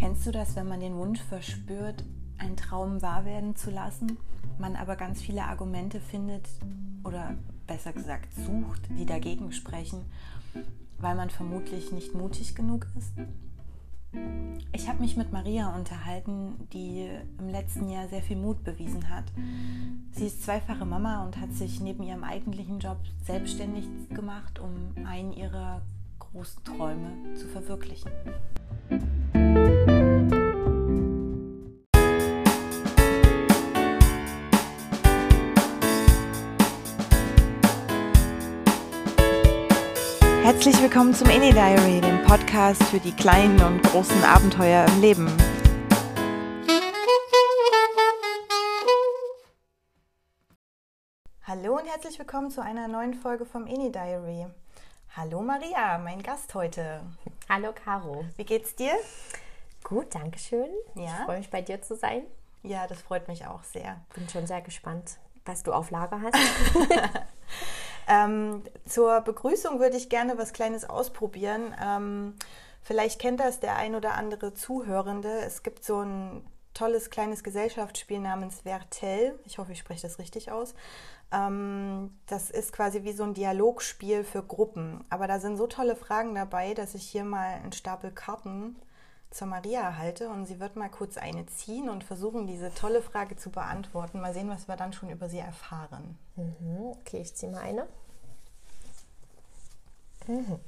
Kennst du das, wenn man den Wunsch verspürt, einen Traum wahr werden zu lassen, man aber ganz viele Argumente findet oder besser gesagt sucht, die dagegen sprechen, weil man vermutlich nicht mutig genug ist? Ich habe mich mit Maria unterhalten, die im letzten Jahr sehr viel Mut bewiesen hat. Sie ist zweifache Mama und hat sich neben ihrem eigentlichen Job selbstständig gemacht, um einen ihrer großen Träume zu verwirklichen. Herzlich willkommen zum Any Diary, dem Podcast für die kleinen und großen Abenteuer im Leben. Hallo und herzlich willkommen zu einer neuen Folge vom Any Diary. Hallo Maria, mein Gast heute. Hallo Caro. Wie geht's dir? Gut, danke schön. Ja. Ich freue mich bei dir zu sein. Ja, das freut mich auch sehr. Bin schon sehr gespannt, was du auf Lager hast. ähm, zur Begrüßung würde ich gerne was Kleines ausprobieren. Ähm, vielleicht kennt das der ein oder andere Zuhörende. Es gibt so ein tolles kleines Gesellschaftsspiel namens Vertel. Ich hoffe, ich spreche das richtig aus. Ähm, das ist quasi wie so ein Dialogspiel für Gruppen. Aber da sind so tolle Fragen dabei, dass ich hier mal einen Stapel Karten zur Maria halte und sie wird mal kurz eine ziehen und versuchen, diese tolle Frage zu beantworten. Mal sehen, was wir dann schon über sie erfahren. Mhm, okay, ich ziehe mal eine. Mhm.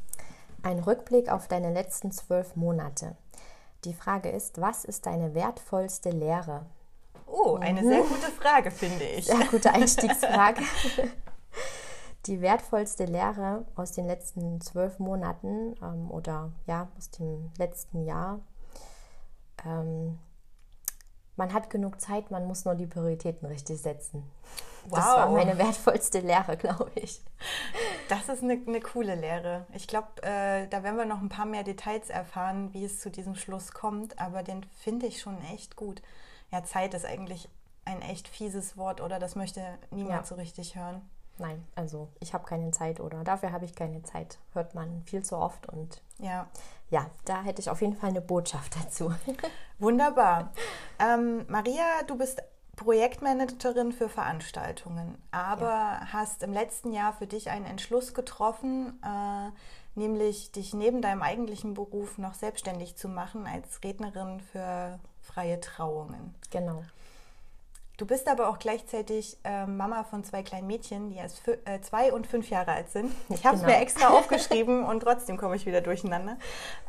Ein Rückblick auf deine letzten zwölf Monate. Die Frage ist, was ist deine wertvollste Lehre? Oh, eine mhm. sehr gute Frage, finde ich. Sehr gute Einstiegsfrage. Die wertvollste Lehre aus den letzten zwölf Monaten ähm, oder ja, aus dem letzten Jahr ähm, man hat genug Zeit, man muss nur die Prioritäten richtig setzen. Wow. Das war meine wertvollste Lehre, glaube ich. Das ist eine, eine coole Lehre. Ich glaube, äh, da werden wir noch ein paar mehr Details erfahren, wie es zu diesem Schluss kommt, aber den finde ich schon echt gut. Ja, Zeit ist eigentlich ein echt fieses Wort, oder? Das möchte niemand ja. so richtig hören. Nein, also ich habe keine Zeit oder dafür habe ich keine Zeit. Hört man viel zu oft und ja, ja da hätte ich auf jeden Fall eine Botschaft dazu. Wunderbar. Ähm, Maria, du bist Projektmanagerin für Veranstaltungen, aber ja. hast im letzten Jahr für dich einen Entschluss getroffen, äh, nämlich dich neben deinem eigentlichen Beruf noch selbstständig zu machen als Rednerin für freie Trauungen. Genau. Du bist aber auch gleichzeitig äh, Mama von zwei kleinen Mädchen, die erst äh, zwei und fünf Jahre alt sind. Ich habe es genau. mir extra aufgeschrieben und trotzdem komme ich wieder durcheinander.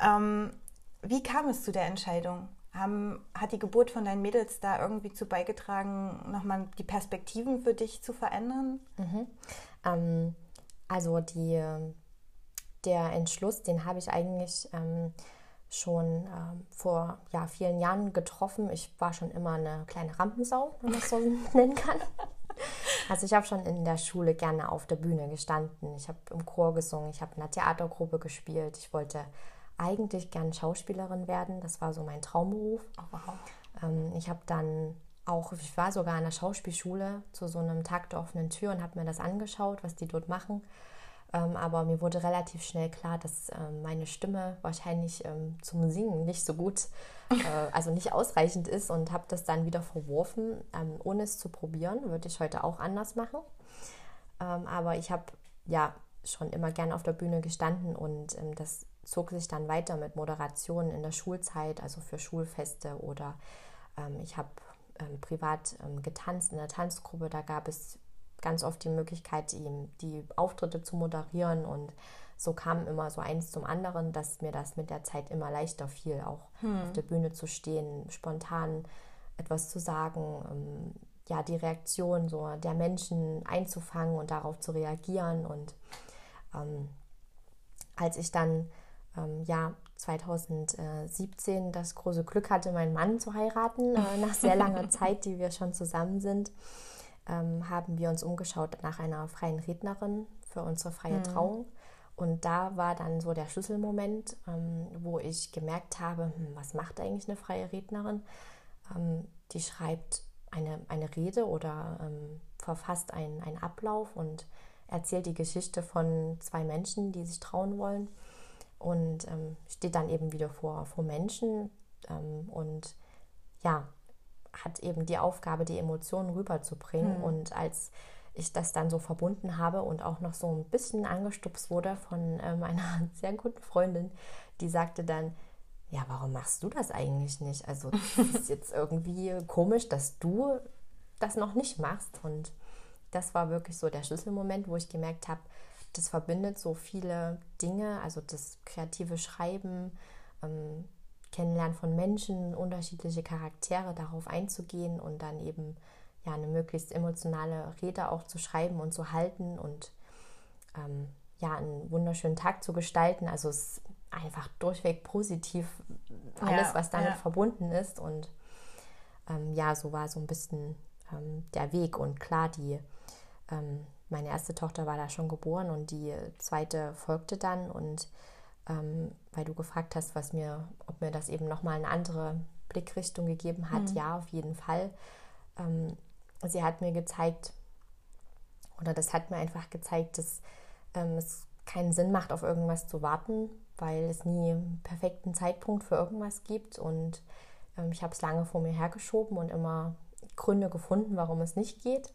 Ähm, wie kam es zu der Entscheidung? Haben, hat die Geburt von deinen Mädels da irgendwie zu beigetragen, nochmal die Perspektiven für dich zu verändern? Mhm. Ähm, also die, der Entschluss, den habe ich eigentlich ähm, schon ähm, vor ja, vielen Jahren getroffen. Ich war schon immer eine kleine Rampensau, wenn man es so nennen kann. Also ich habe schon in der Schule gerne auf der Bühne gestanden. Ich habe im Chor gesungen, ich habe in einer Theatergruppe gespielt. Ich wollte eigentlich gern Schauspielerin werden. Das war so mein Traumberuf. Oh, wow. ähm, ich habe dann auch, ich war sogar an der Schauspielschule zu so einem Tag der offenen Tür und habe mir das angeschaut, was die dort machen. Ähm, aber mir wurde relativ schnell klar, dass ähm, meine Stimme wahrscheinlich ähm, zum Singen nicht so gut, äh, also nicht ausreichend ist und habe das dann wieder verworfen, ohne es zu probieren. Würde ich heute auch anders machen. Aber ich habe ja schon immer gern auf der Bühne gestanden und das zog sich dann weiter mit Moderation in der Schulzeit, also für Schulfeste oder ich habe privat getanzt in der Tanzgruppe. Da gab es ganz oft die Möglichkeit, ihm die Auftritte zu moderieren und so kam immer so eins zum anderen, dass mir das mit der Zeit immer leichter fiel, auch hm. auf der Bühne zu stehen, spontan etwas zu sagen, ähm, ja, die Reaktion so der Menschen einzufangen und darauf zu reagieren. Und ähm, als ich dann ähm, ja 2017 das große Glück hatte, meinen Mann zu heiraten, äh, nach sehr langer Zeit, die wir schon zusammen sind, ähm, haben wir uns umgeschaut nach einer freien Rednerin für unsere freie mhm. Trauung. Und da war dann so der Schlüsselmoment, ähm, wo ich gemerkt habe, hm, was macht eigentlich eine freie Rednerin? Ähm, die schreibt eine, eine Rede oder ähm, verfasst einen, einen Ablauf und erzählt die Geschichte von zwei Menschen, die sich trauen wollen. Und ähm, steht dann eben wieder vor, vor Menschen, ähm, und ja, hat eben die Aufgabe, die Emotionen rüberzubringen. Mhm. Und als ich das dann so verbunden habe und auch noch so ein bisschen angestupst wurde von äh, meiner sehr guten Freundin, die sagte dann, ja, warum machst du das eigentlich nicht? Also das ist jetzt irgendwie komisch, dass du das noch nicht machst. Und das war wirklich so der Schlüsselmoment, wo ich gemerkt habe, das verbindet so viele Dinge, also das kreative Schreiben, ähm, Kennenlernen von Menschen, unterschiedliche Charaktere, darauf einzugehen und dann eben ja eine möglichst emotionale Rede auch zu schreiben und zu halten und ähm, ja einen wunderschönen Tag zu gestalten. Also es ist einfach durchweg positiv alles, ja, was damit ja. verbunden ist und ähm, ja, so war so ein bisschen ähm, der Weg und klar die ähm, meine erste Tochter war da schon geboren und die zweite folgte dann und ähm, weil du gefragt hast, was mir, ob mir das eben nochmal eine andere Blickrichtung gegeben hat, mhm. ja, auf jeden Fall. Ähm, sie hat mir gezeigt, oder das hat mir einfach gezeigt, dass ähm, es keinen Sinn macht, auf irgendwas zu warten, weil es nie einen perfekten Zeitpunkt für irgendwas gibt. Und ähm, ich habe es lange vor mir hergeschoben und immer Gründe gefunden, warum es nicht geht.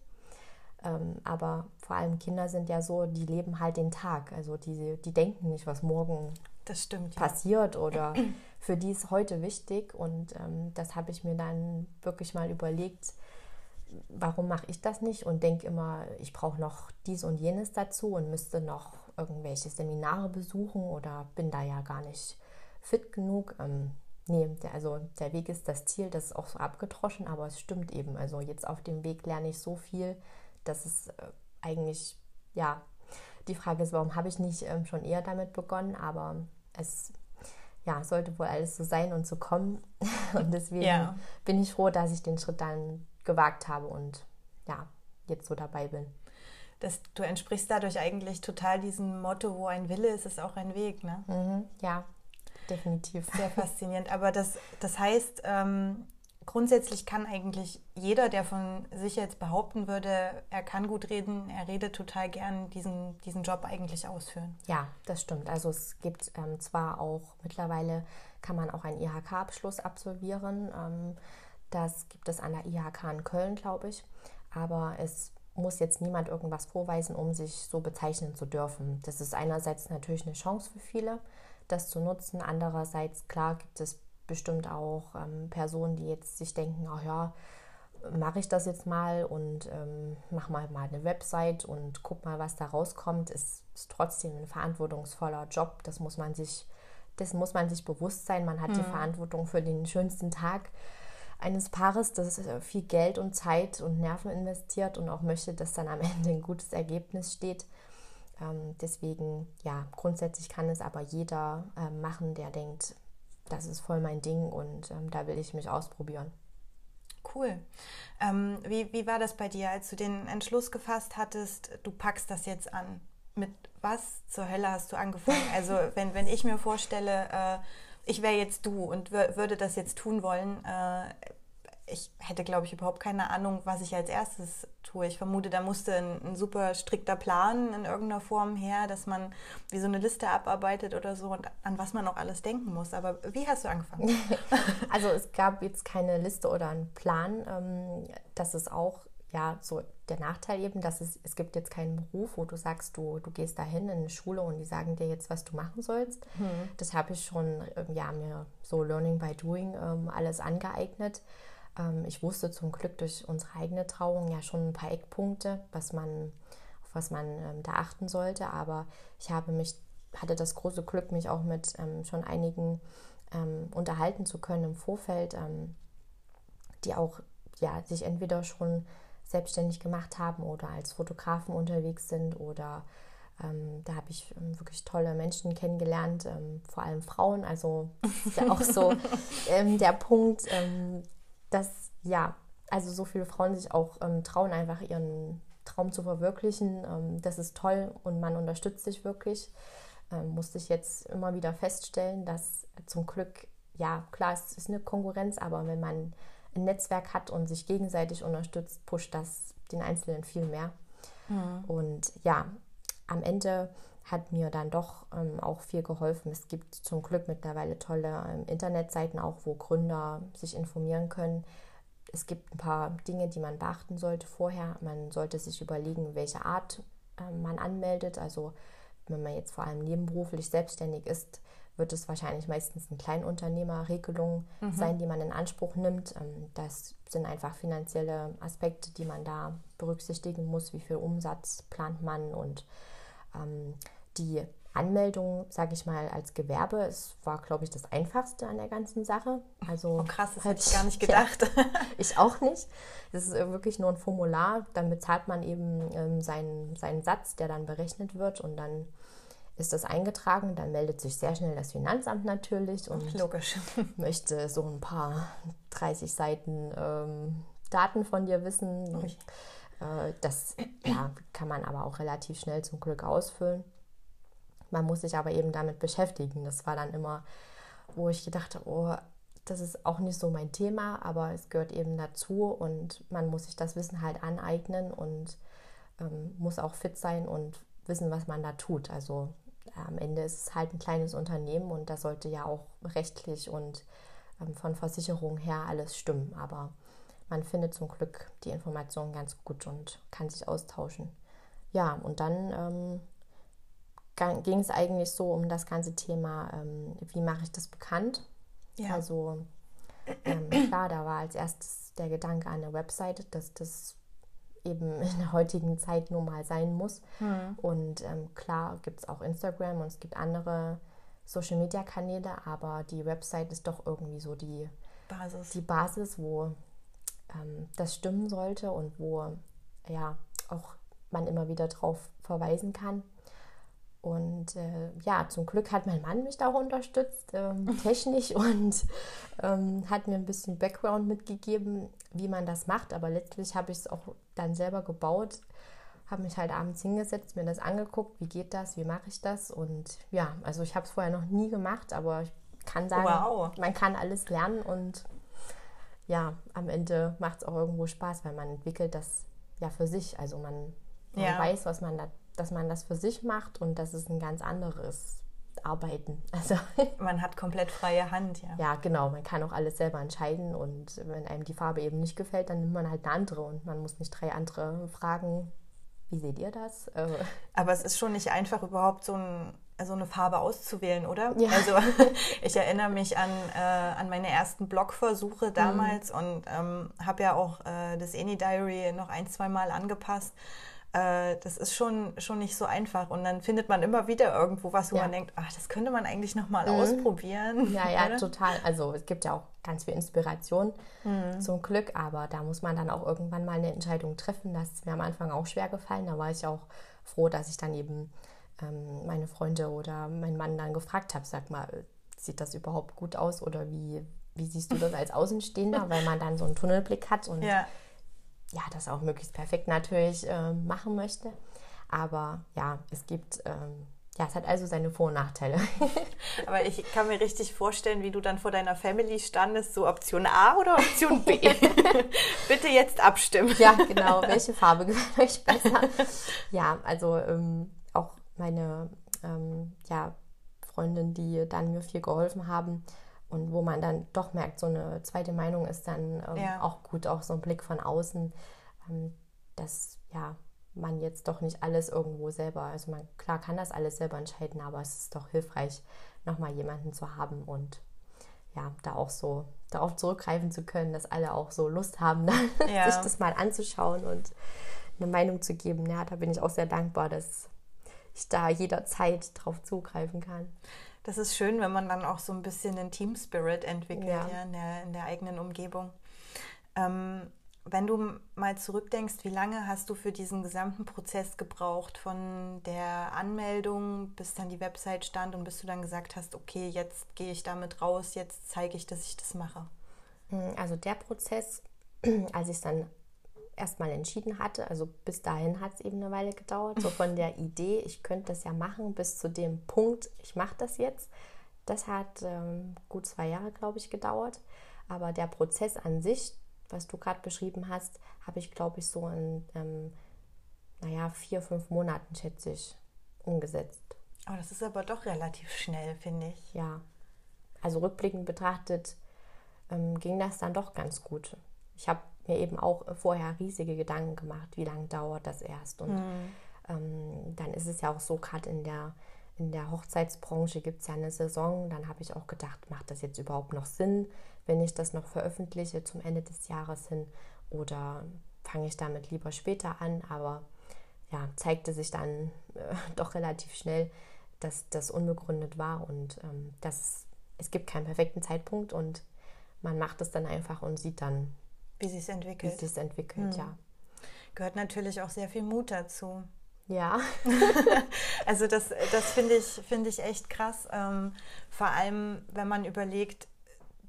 Ähm, aber vor allem Kinder sind ja so, die leben halt den Tag. Also die, die denken nicht, was morgen stimmt, passiert ja. oder für die ist heute wichtig. Und ähm, das habe ich mir dann wirklich mal überlegt, warum mache ich das nicht und denke immer, ich brauche noch dies und jenes dazu und müsste noch irgendwelche Seminare besuchen oder bin da ja gar nicht fit genug. Ähm, nee, der, also der Weg ist das Ziel, das ist auch so abgedroschen, aber es stimmt eben. Also jetzt auf dem Weg lerne ich so viel, dass es äh, eigentlich, ja, die Frage ist, warum habe ich nicht ähm, schon eher damit begonnen, aber es ja, sollte wohl alles so sein und so kommen. und deswegen ja. bin ich froh, dass ich den Schritt dann gewagt habe und ja, jetzt so dabei bin. Das, du entsprichst dadurch eigentlich total diesem Motto, wo ein Wille ist, ist auch ein Weg, ne? Mhm, ja, definitiv. Sehr faszinierend. Aber das, das heißt, ähm, grundsätzlich kann eigentlich jeder, der von sich jetzt behaupten würde, er kann gut reden, er redet total gern, diesen, diesen Job eigentlich ausführen. Ja, das stimmt. Also es gibt ähm, zwar auch mittlerweile, kann man auch einen IHK-Abschluss absolvieren. Ähm, das gibt es an der IHK in Köln, glaube ich. Aber es muss jetzt niemand irgendwas vorweisen, um sich so bezeichnen zu dürfen. Das ist einerseits natürlich eine Chance für viele, das zu nutzen. Andererseits, klar, gibt es bestimmt auch ähm, Personen, die jetzt sich denken, ach ja, mache ich das jetzt mal und ähm, mache mal, mal eine Website und guck mal, was da rauskommt. Es ist trotzdem ein verantwortungsvoller Job. Das muss man sich, das muss man sich bewusst sein. Man hat mhm. die Verantwortung für den schönsten Tag eines Paares, das äh, viel Geld und Zeit und Nerven investiert und auch möchte, dass dann am Ende ein gutes Ergebnis steht. Ähm, deswegen, ja, grundsätzlich kann es aber jeder äh, machen, der denkt, das ist voll mein Ding und ähm, da will ich mich ausprobieren. Cool. Ähm, wie, wie war das bei dir, als du den Entschluss gefasst hattest, du packst das jetzt an? Mit was zur Hölle hast du angefangen? Also wenn, wenn ich mir vorstelle, äh, ich wäre jetzt du und würde das jetzt tun wollen, äh, ich hätte, glaube ich, überhaupt keine Ahnung, was ich als erstes tue. Ich vermute, da musste ein, ein, super strikter Plan in irgendeiner Form her, dass man wie so eine Liste abarbeitet oder so und an was man auch alles denken muss. Aber wie hast du angefangen? also es gab jetzt keine Liste oder einen Plan. Ähm, das ist auch ja so der Nachteil eben, dass es, es gibt jetzt keinen Beruf, wo du sagst, du, du gehst dahin in eine Schule und die sagen dir jetzt, was du machen sollst. Mhm. Das habe ich schon ähm, ja, mir so Learning by Doing ähm, alles angeeignet. Ähm, ich wusste zum Glück durch unsere eigene Trauung ja schon ein paar Eckpunkte, was man, auf was man ähm, da achten sollte. Aber ich habe mich, hatte das große Glück, mich auch mit ähm, schon einigen unterhalten zu können im Vorfeld, die auch ja, sich entweder schon selbstständig gemacht haben oder als Fotografen unterwegs sind oder ähm, da habe ich ähm, wirklich tolle Menschen kennengelernt, ähm, vor allem Frauen. Also ist ja auch so der Punkt, dass ja, also so viele Frauen sich auch ähm, trauen, einfach ihren Traum zu verwirklichen. das ist toll und man unterstützt sich wirklich. musste ich jetzt immer wieder feststellen, dass zum Glück, ja, klar, es ist eine Konkurrenz, aber wenn man ein Netzwerk hat und sich gegenseitig unterstützt, pusht das den Einzelnen viel mehr. Mhm. Und ja, am Ende hat mir dann doch ähm, auch viel geholfen. Es gibt zum Glück mittlerweile tolle ähm, Internetseiten auch, wo Gründer sich informieren können. Es gibt ein paar Dinge, die man beachten sollte vorher. Man sollte sich überlegen, welche Art äh, man anmeldet. Also wenn man jetzt vor allem nebenberuflich selbstständig ist, wird es wahrscheinlich meistens eine Kleinunternehmerregelung mhm. sein, die man in Anspruch nimmt. Ähm, das sind einfach finanzielle Aspekte, die man da berücksichtigen muss. Wie viel Umsatz plant man und ähm, die Anmeldung, sage ich mal, als Gewerbe, es war, glaube ich, das Einfachste an der ganzen Sache. Also oh krass, das hätte ich gar nicht gedacht. Ja, ich auch nicht. Es ist wirklich nur ein Formular, dann bezahlt man eben ähm, seinen, seinen Satz, der dann berechnet wird und dann ist das eingetragen, dann meldet sich sehr schnell das Finanzamt natürlich und Logisch. möchte so ein paar 30 Seiten ähm, Daten von dir wissen. Äh, das ja, kann man aber auch relativ schnell zum Glück ausfüllen. Man muss sich aber eben damit beschäftigen. Das war dann immer, wo ich gedacht habe, oh, das ist auch nicht so mein Thema, aber es gehört eben dazu und man muss sich das Wissen halt aneignen und ähm, muss auch fit sein und wissen, was man da tut. Also am Ende ist es halt ein kleines Unternehmen und da sollte ja auch rechtlich und ähm, von Versicherung her alles stimmen. Aber man findet zum Glück die Informationen ganz gut und kann sich austauschen. Ja, und dann ähm, ging es eigentlich so um das ganze Thema, ähm, wie mache ich das bekannt? Ja. Also ähm, klar, da war als erstes der Gedanke an der Webseite, dass das eben in der heutigen Zeit nun mal sein muss. Mhm. Und ähm, klar gibt es auch Instagram und es gibt andere Social-Media-Kanäle, aber die Website ist doch irgendwie so die Basis, die Basis wo ähm, das stimmen sollte und wo ja auch man immer wieder drauf verweisen kann. Und äh, ja, zum Glück hat mein Mann mich da auch unterstützt, ähm, technisch und ähm, hat mir ein bisschen Background mitgegeben, wie man das macht. Aber letztlich habe ich es auch dann selber gebaut, habe mich halt abends hingesetzt, mir das angeguckt, wie geht das, wie mache ich das. Und ja, also ich habe es vorher noch nie gemacht, aber ich kann sagen, wow. man kann alles lernen und ja, am Ende macht es auch irgendwo Spaß, weil man entwickelt das ja für sich. Also man, man ja. weiß, was man da dass man das für sich macht und das ist ein ganz anderes Arbeiten. Also man hat komplett freie Hand, ja. Ja, genau. Man kann auch alles selber entscheiden und wenn einem die Farbe eben nicht gefällt, dann nimmt man halt eine andere und man muss nicht drei andere fragen. Wie seht ihr das? Äh, Aber es ist schon nicht einfach, überhaupt so, ein, so eine Farbe auszuwählen, oder? Ja. Also ich erinnere mich an, äh, an meine ersten Blogversuche damals mhm. und ähm, habe ja auch äh, das Any Diary noch ein, zwei Mal angepasst. Äh, das ist schon, schon nicht so einfach. Und dann findet man immer wieder irgendwo was, wo ja. man denkt, ach, das könnte man eigentlich nochmal mhm. ausprobieren. Ja, ja, total. Also es gibt ja auch ganz viel Inspiration mhm. zum Glück, aber da muss man dann auch irgendwann mal eine Entscheidung treffen. Das ist mir am Anfang auch schwer gefallen. Da war ich auch froh, dass ich dann eben ähm, meine Freunde oder meinen Mann dann gefragt habe, sag mal, sieht das überhaupt gut aus oder wie, wie siehst du das als Außenstehender, weil man dann so einen Tunnelblick hat und ja ja, das auch möglichst perfekt natürlich äh, machen möchte. Aber ja, es gibt, ähm, ja, es hat also seine Vor- und Nachteile. Aber ich kann mir richtig vorstellen, wie du dann vor deiner Family standest, so Option A oder Option B. Bitte jetzt abstimmen. Ja, genau. Welche Farbe gefällt euch besser? Ja, also ähm, auch meine ähm, ja, Freundinnen, die dann mir viel geholfen haben, und wo man dann doch merkt, so eine zweite Meinung ist dann ähm, ja. auch gut, auch so ein Blick von außen, ähm, dass ja man jetzt doch nicht alles irgendwo selber, also man klar kann das alles selber entscheiden, aber es ist doch hilfreich, nochmal jemanden zu haben und ja, da auch so darauf zurückgreifen zu können, dass alle auch so Lust haben, ja. sich das mal anzuschauen und eine Meinung zu geben. Ja, da bin ich auch sehr dankbar, dass ich da jederzeit drauf zugreifen kann das ist schön, wenn man dann auch so ein bisschen den Team Spirit entwickelt ja. ja in, der, in der eigenen Umgebung. Ähm, wenn du mal zurückdenkst, wie lange hast du für diesen gesamten Prozess gebraucht, von der Anmeldung bis dann die Website stand und bis du dann gesagt hast, okay, jetzt gehe ich damit raus, jetzt zeige ich, dass ich das mache? Also der Prozess, als ich es dann erstmal entschieden hatte. Also bis dahin hat es eben eine Weile gedauert. So von der Idee, ich könnte das ja machen, bis zu dem Punkt, ich mache das jetzt. Das hat ähm, gut zwei Jahre, glaube ich, gedauert. Aber der Prozess an sich, was du gerade beschrieben hast, habe ich, glaube ich, so in, ähm, naja, vier, fünf Monaten, schätze ich, umgesetzt. Oh, das ist aber doch relativ schnell, finde ich. Ja. Also rückblickend betrachtet ähm, ging das dann doch ganz gut. Ich habe mir eben auch vorher riesige Gedanken gemacht, wie lange dauert das erst. Und mhm. ähm, dann ist es ja auch so, gerade in der, in der Hochzeitsbranche gibt es ja eine Saison. Dann habe ich auch gedacht, macht das jetzt überhaupt noch Sinn, wenn ich das noch veröffentliche zum Ende des Jahres hin? Oder fange ich damit lieber später an? Aber ja, zeigte sich dann äh, doch relativ schnell, dass das unbegründet war und ähm, dass es gibt keinen perfekten Zeitpunkt und man macht es dann einfach und sieht dann, wie sich entwickelt. Wie sich entwickelt, hm. ja. Gehört natürlich auch sehr viel Mut dazu. Ja. also das, das finde ich, find ich echt krass. Ähm, vor allem, wenn man überlegt,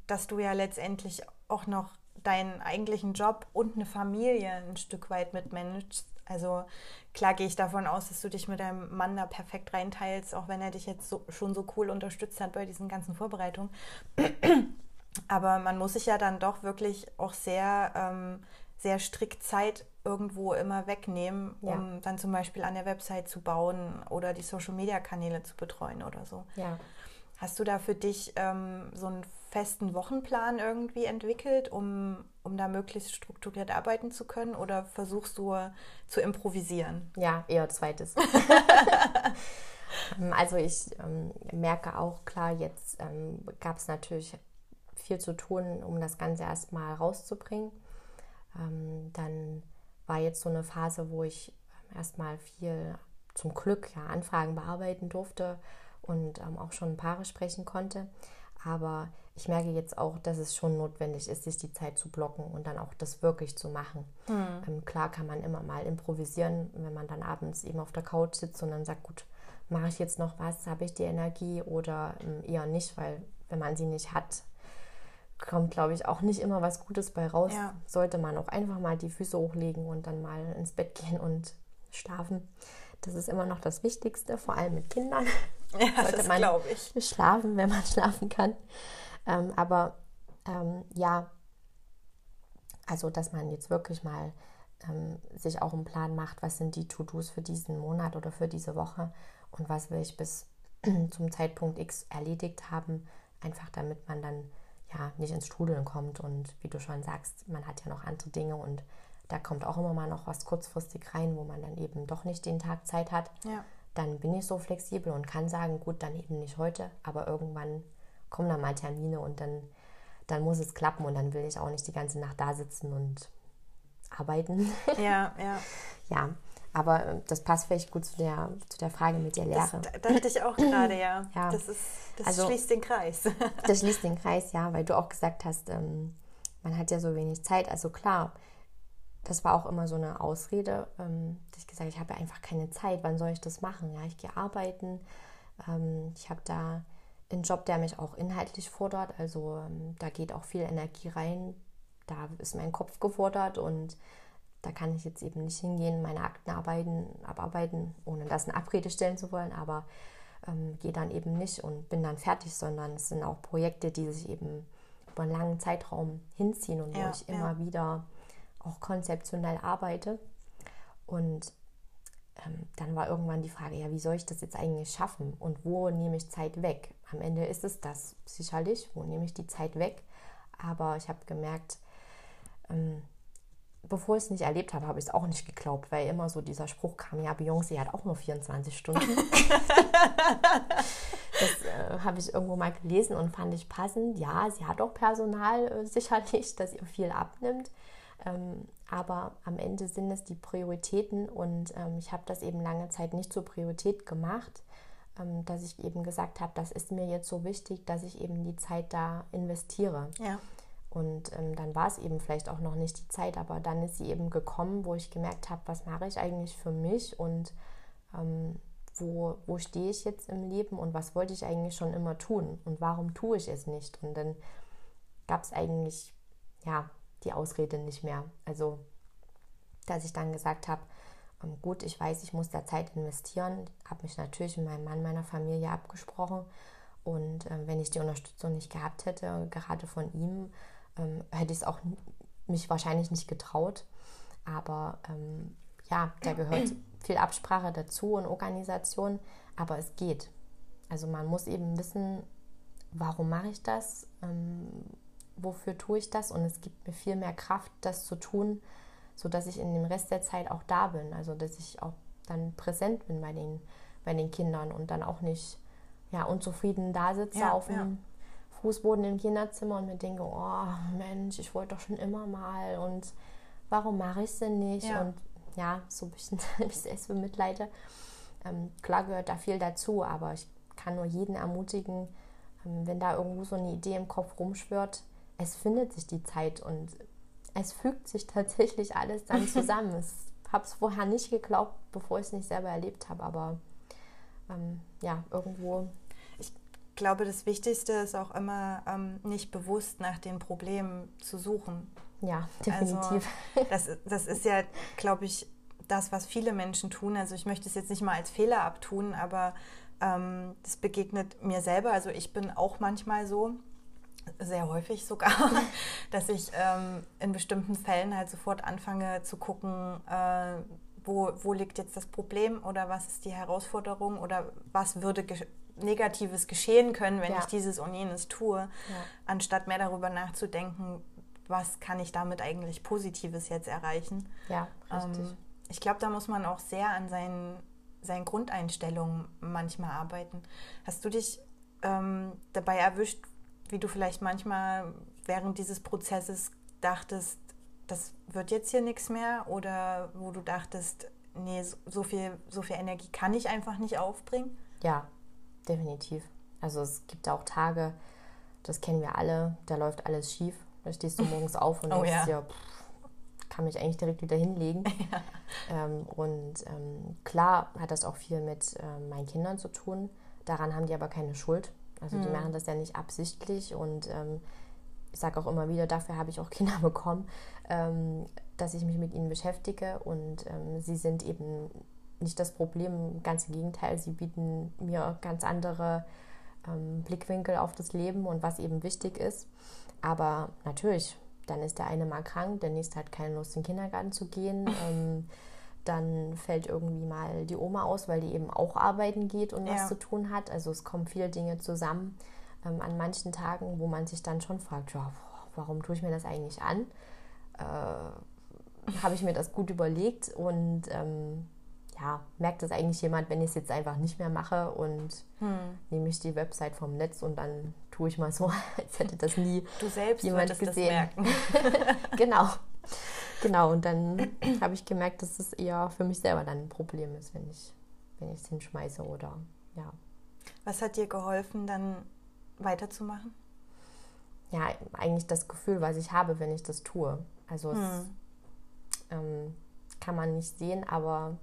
dass du ja letztendlich auch noch deinen eigentlichen Job und eine Familie ein Stück weit mitmanagst. Also klar gehe ich davon aus, dass du dich mit deinem Mann da perfekt reinteilst, auch wenn er dich jetzt so, schon so cool unterstützt hat bei diesen ganzen Vorbereitungen. Aber man muss sich ja dann doch wirklich auch sehr, ähm, sehr strikt Zeit irgendwo immer wegnehmen, um ja. dann zum Beispiel an der Website zu bauen oder die Social-Media-Kanäle zu betreuen oder so. Ja. Hast du da für dich ähm, so einen festen Wochenplan irgendwie entwickelt, um, um da möglichst strukturiert arbeiten zu können? Oder versuchst du zu improvisieren? Ja, eher zweites. Ähm, also ich ähm, merke auch, klar, jetzt ähm, gab es natürlich viel zu tun, um das Ganze erstmal rauszubringen. Ähm, dann war jetzt so eine Phase, wo ich erstmal viel zum Glück ja, Anfragen bearbeiten durfte und ähm, auch schon Paare sprechen konnte. Aber ich merke jetzt auch, dass es schon notwendig ist, sich die Zeit zu blocken und dann auch das wirklich zu machen. Mhm. Ähm, klar kann man immer mal improvisieren, wenn man dann abends eben auf der Couch sitzt und dann sagt, gut, mache ich jetzt noch was, habe ich die Energie oder ähm, eher nicht, weil wenn man sie nicht hat, kommt, glaube ich, auch nicht immer was Gutes bei raus. Ja. Sollte man auch einfach mal die Füße hochlegen und dann mal ins Bett gehen und schlafen. Das ist immer noch das Wichtigste, vor allem mit Kindern. Ja, Sollte man ich. schlafen, wenn man schlafen kann. Ähm, aber ähm, ja, also dass man jetzt wirklich mal ähm, sich auch einen Plan macht, was sind die To-Dos für diesen Monat oder für diese Woche und was will ich bis zum Zeitpunkt X erledigt haben, einfach damit man dann ja nicht ins Strudeln kommt und wie du schon sagst, man hat ja noch andere Dinge und da kommt auch immer mal noch was kurzfristig rein, wo man dann eben doch nicht den Tag Zeit hat. Ja. Dann bin ich so flexibel und kann sagen, gut, dann eben nicht heute, aber irgendwann kommen dann mal Termine und dann, dann muss es klappen und dann will ich auch nicht die ganze Nacht da sitzen und arbeiten. Ja, ja. ja, aber äh, das passt vielleicht gut zu der, zu der Frage mit der Lehre. Das dachte ich auch gerade, ja. ja. Das, ist, das also, schließt den Kreis. das schließt den Kreis, ja, weil du auch gesagt hast, ähm, man hat ja so wenig Zeit. Also klar, das war auch immer so eine Ausrede, ähm, dass ich gesagt habe, ich habe einfach keine Zeit. Wann soll ich das machen? Ja, ich gehe arbeiten. Ähm, ich habe da einen Job, der mich auch inhaltlich fordert. Also ähm, da geht auch viel Energie rein. Da ist mein Kopf gefordert und da kann ich jetzt eben nicht hingehen, meine Akten arbeiten, abarbeiten, ohne das eine Abrede stellen zu wollen, aber ähm, gehe dann eben nicht und bin dann fertig, sondern es sind auch Projekte, die sich eben über einen langen Zeitraum hinziehen und ja, wo ich ja. immer wieder auch konzeptionell arbeite. Und ähm, dann war irgendwann die Frage, ja, wie soll ich das jetzt eigentlich schaffen und wo nehme ich Zeit weg? Am Ende ist es das sicherlich, wo nehme ich die Zeit weg? Aber ich habe gemerkt, ähm, bevor ich es nicht erlebt habe, habe ich es auch nicht geglaubt, weil immer so dieser Spruch kam, ja, Beyoncé hat auch nur 24 Stunden. das äh, habe ich irgendwo mal gelesen und fand ich passend. Ja, sie hat auch Personal äh, sicherlich, das ihr viel abnimmt. Ähm, aber am Ende sind es die Prioritäten und ähm, ich habe das eben lange Zeit nicht zur Priorität gemacht, ähm, dass ich eben gesagt habe, das ist mir jetzt so wichtig, dass ich eben die Zeit da investiere. Ja. Und ähm, dann war es eben vielleicht auch noch nicht die Zeit, aber dann ist sie eben gekommen, wo ich gemerkt habe, was mache ich eigentlich für mich und ähm, wo, wo stehe ich jetzt im Leben und was wollte ich eigentlich schon immer tun und warum tue ich es nicht. Und dann gab es eigentlich ja die Ausrede nicht mehr. Also, dass ich dann gesagt habe, ähm, gut, ich weiß, ich muss da Zeit investieren, habe mich natürlich mit meinem Mann, meiner Familie abgesprochen. Und äh, wenn ich die Unterstützung nicht gehabt hätte, gerade von ihm, ähm, hätte ich es auch mich wahrscheinlich nicht getraut. Aber ähm, ja, da gehört viel Absprache dazu und Organisation, aber es geht. Also man muss eben wissen, warum mache ich das, ähm, wofür tue ich das und es gibt mir viel mehr Kraft, das zu tun, sodass ich in dem Rest der Zeit auch da bin. Also dass ich auch dann präsent bin bei den, bei den Kindern und dann auch nicht ja, unzufrieden da sitze ja, auf dem ja. Fußboden im Kinderzimmer und mir denke, oh Mensch, ich wollte doch schon immer mal und warum mache ich es denn nicht? Ja. Und ja, so ein bisschen ich selbst bemitleide. Ähm, klar gehört da viel dazu, aber ich kann nur jeden ermutigen, ähm, wenn da irgendwo so eine Idee im Kopf rumschwirrt, es findet sich die Zeit und es fügt sich tatsächlich alles dann zusammen. ich habe es vorher nicht geglaubt, bevor ich es nicht selber erlebt habe, aber ähm, ja, irgendwo. Ich glaube, das Wichtigste ist auch immer, ähm, nicht bewusst nach den Problemen zu suchen. Ja, definitiv. Also, das, das ist ja, glaube ich, das, was viele Menschen tun. Also ich möchte es jetzt nicht mal als Fehler abtun, aber ähm, das begegnet mir selber. Also ich bin auch manchmal so, sehr häufig sogar, dass ich ähm, in bestimmten Fällen halt sofort anfange zu gucken, äh, wo, wo liegt jetzt das Problem oder was ist die Herausforderung oder was würde Negatives geschehen können, wenn ja. ich dieses und jenes tue, ja. anstatt mehr darüber nachzudenken, was kann ich damit eigentlich Positives jetzt erreichen. Ja, richtig. Ähm, ich glaube, da muss man auch sehr an seinen, seinen Grundeinstellungen manchmal arbeiten. Hast du dich ähm, dabei erwischt, wie du vielleicht manchmal während dieses Prozesses dachtest, das wird jetzt hier nichts mehr oder wo du dachtest, nee, so viel, so viel Energie kann ich einfach nicht aufbringen? Ja, definitiv. Also es gibt auch Tage, das kennen wir alle, da läuft alles schief. Da stehst du morgens auf und oh, denkst ja. dir, pff, kann mich eigentlich direkt wieder hinlegen. Ja. Ähm, und ähm, klar hat das auch viel mit ähm, meinen Kindern zu tun. Daran haben die aber keine Schuld. Also mhm. die machen das ja nicht absichtlich und ähm, ich sage auch immer wieder, dafür habe ich auch Kinder bekommen, ähm, dass ich mich mit ihnen beschäftige und ähm, sie sind eben nicht das Problem, ganz im Gegenteil, sie bieten mir ganz andere ähm, Blickwinkel auf das Leben und was eben wichtig ist. Aber natürlich, dann ist der eine mal krank, der nächste hat keine Lust, in den Kindergarten zu gehen. Ähm, dann fällt irgendwie mal die Oma aus, weil die eben auch arbeiten geht und ja. was zu tun hat. Also es kommen viele Dinge zusammen ähm, an manchen Tagen, wo man sich dann schon fragt, ja, warum tue ich mir das eigentlich an? Äh, Habe ich mir das gut überlegt und ähm, ja, merkt das eigentlich jemand, wenn ich es jetzt einfach nicht mehr mache und hm. nehme ich die Website vom Netz und dann tue ich mal so, als hätte das nie du selbst jemand gesehen. genau. Genau, und dann habe ich gemerkt, dass es eher für mich selber dann ein Problem ist, wenn ich wenn ich es hinschmeiße oder ja. Was hat dir geholfen, dann weiterzumachen? Ja, eigentlich das Gefühl, was ich habe, wenn ich das tue. Also hm. es ähm, kann man nicht sehen, aber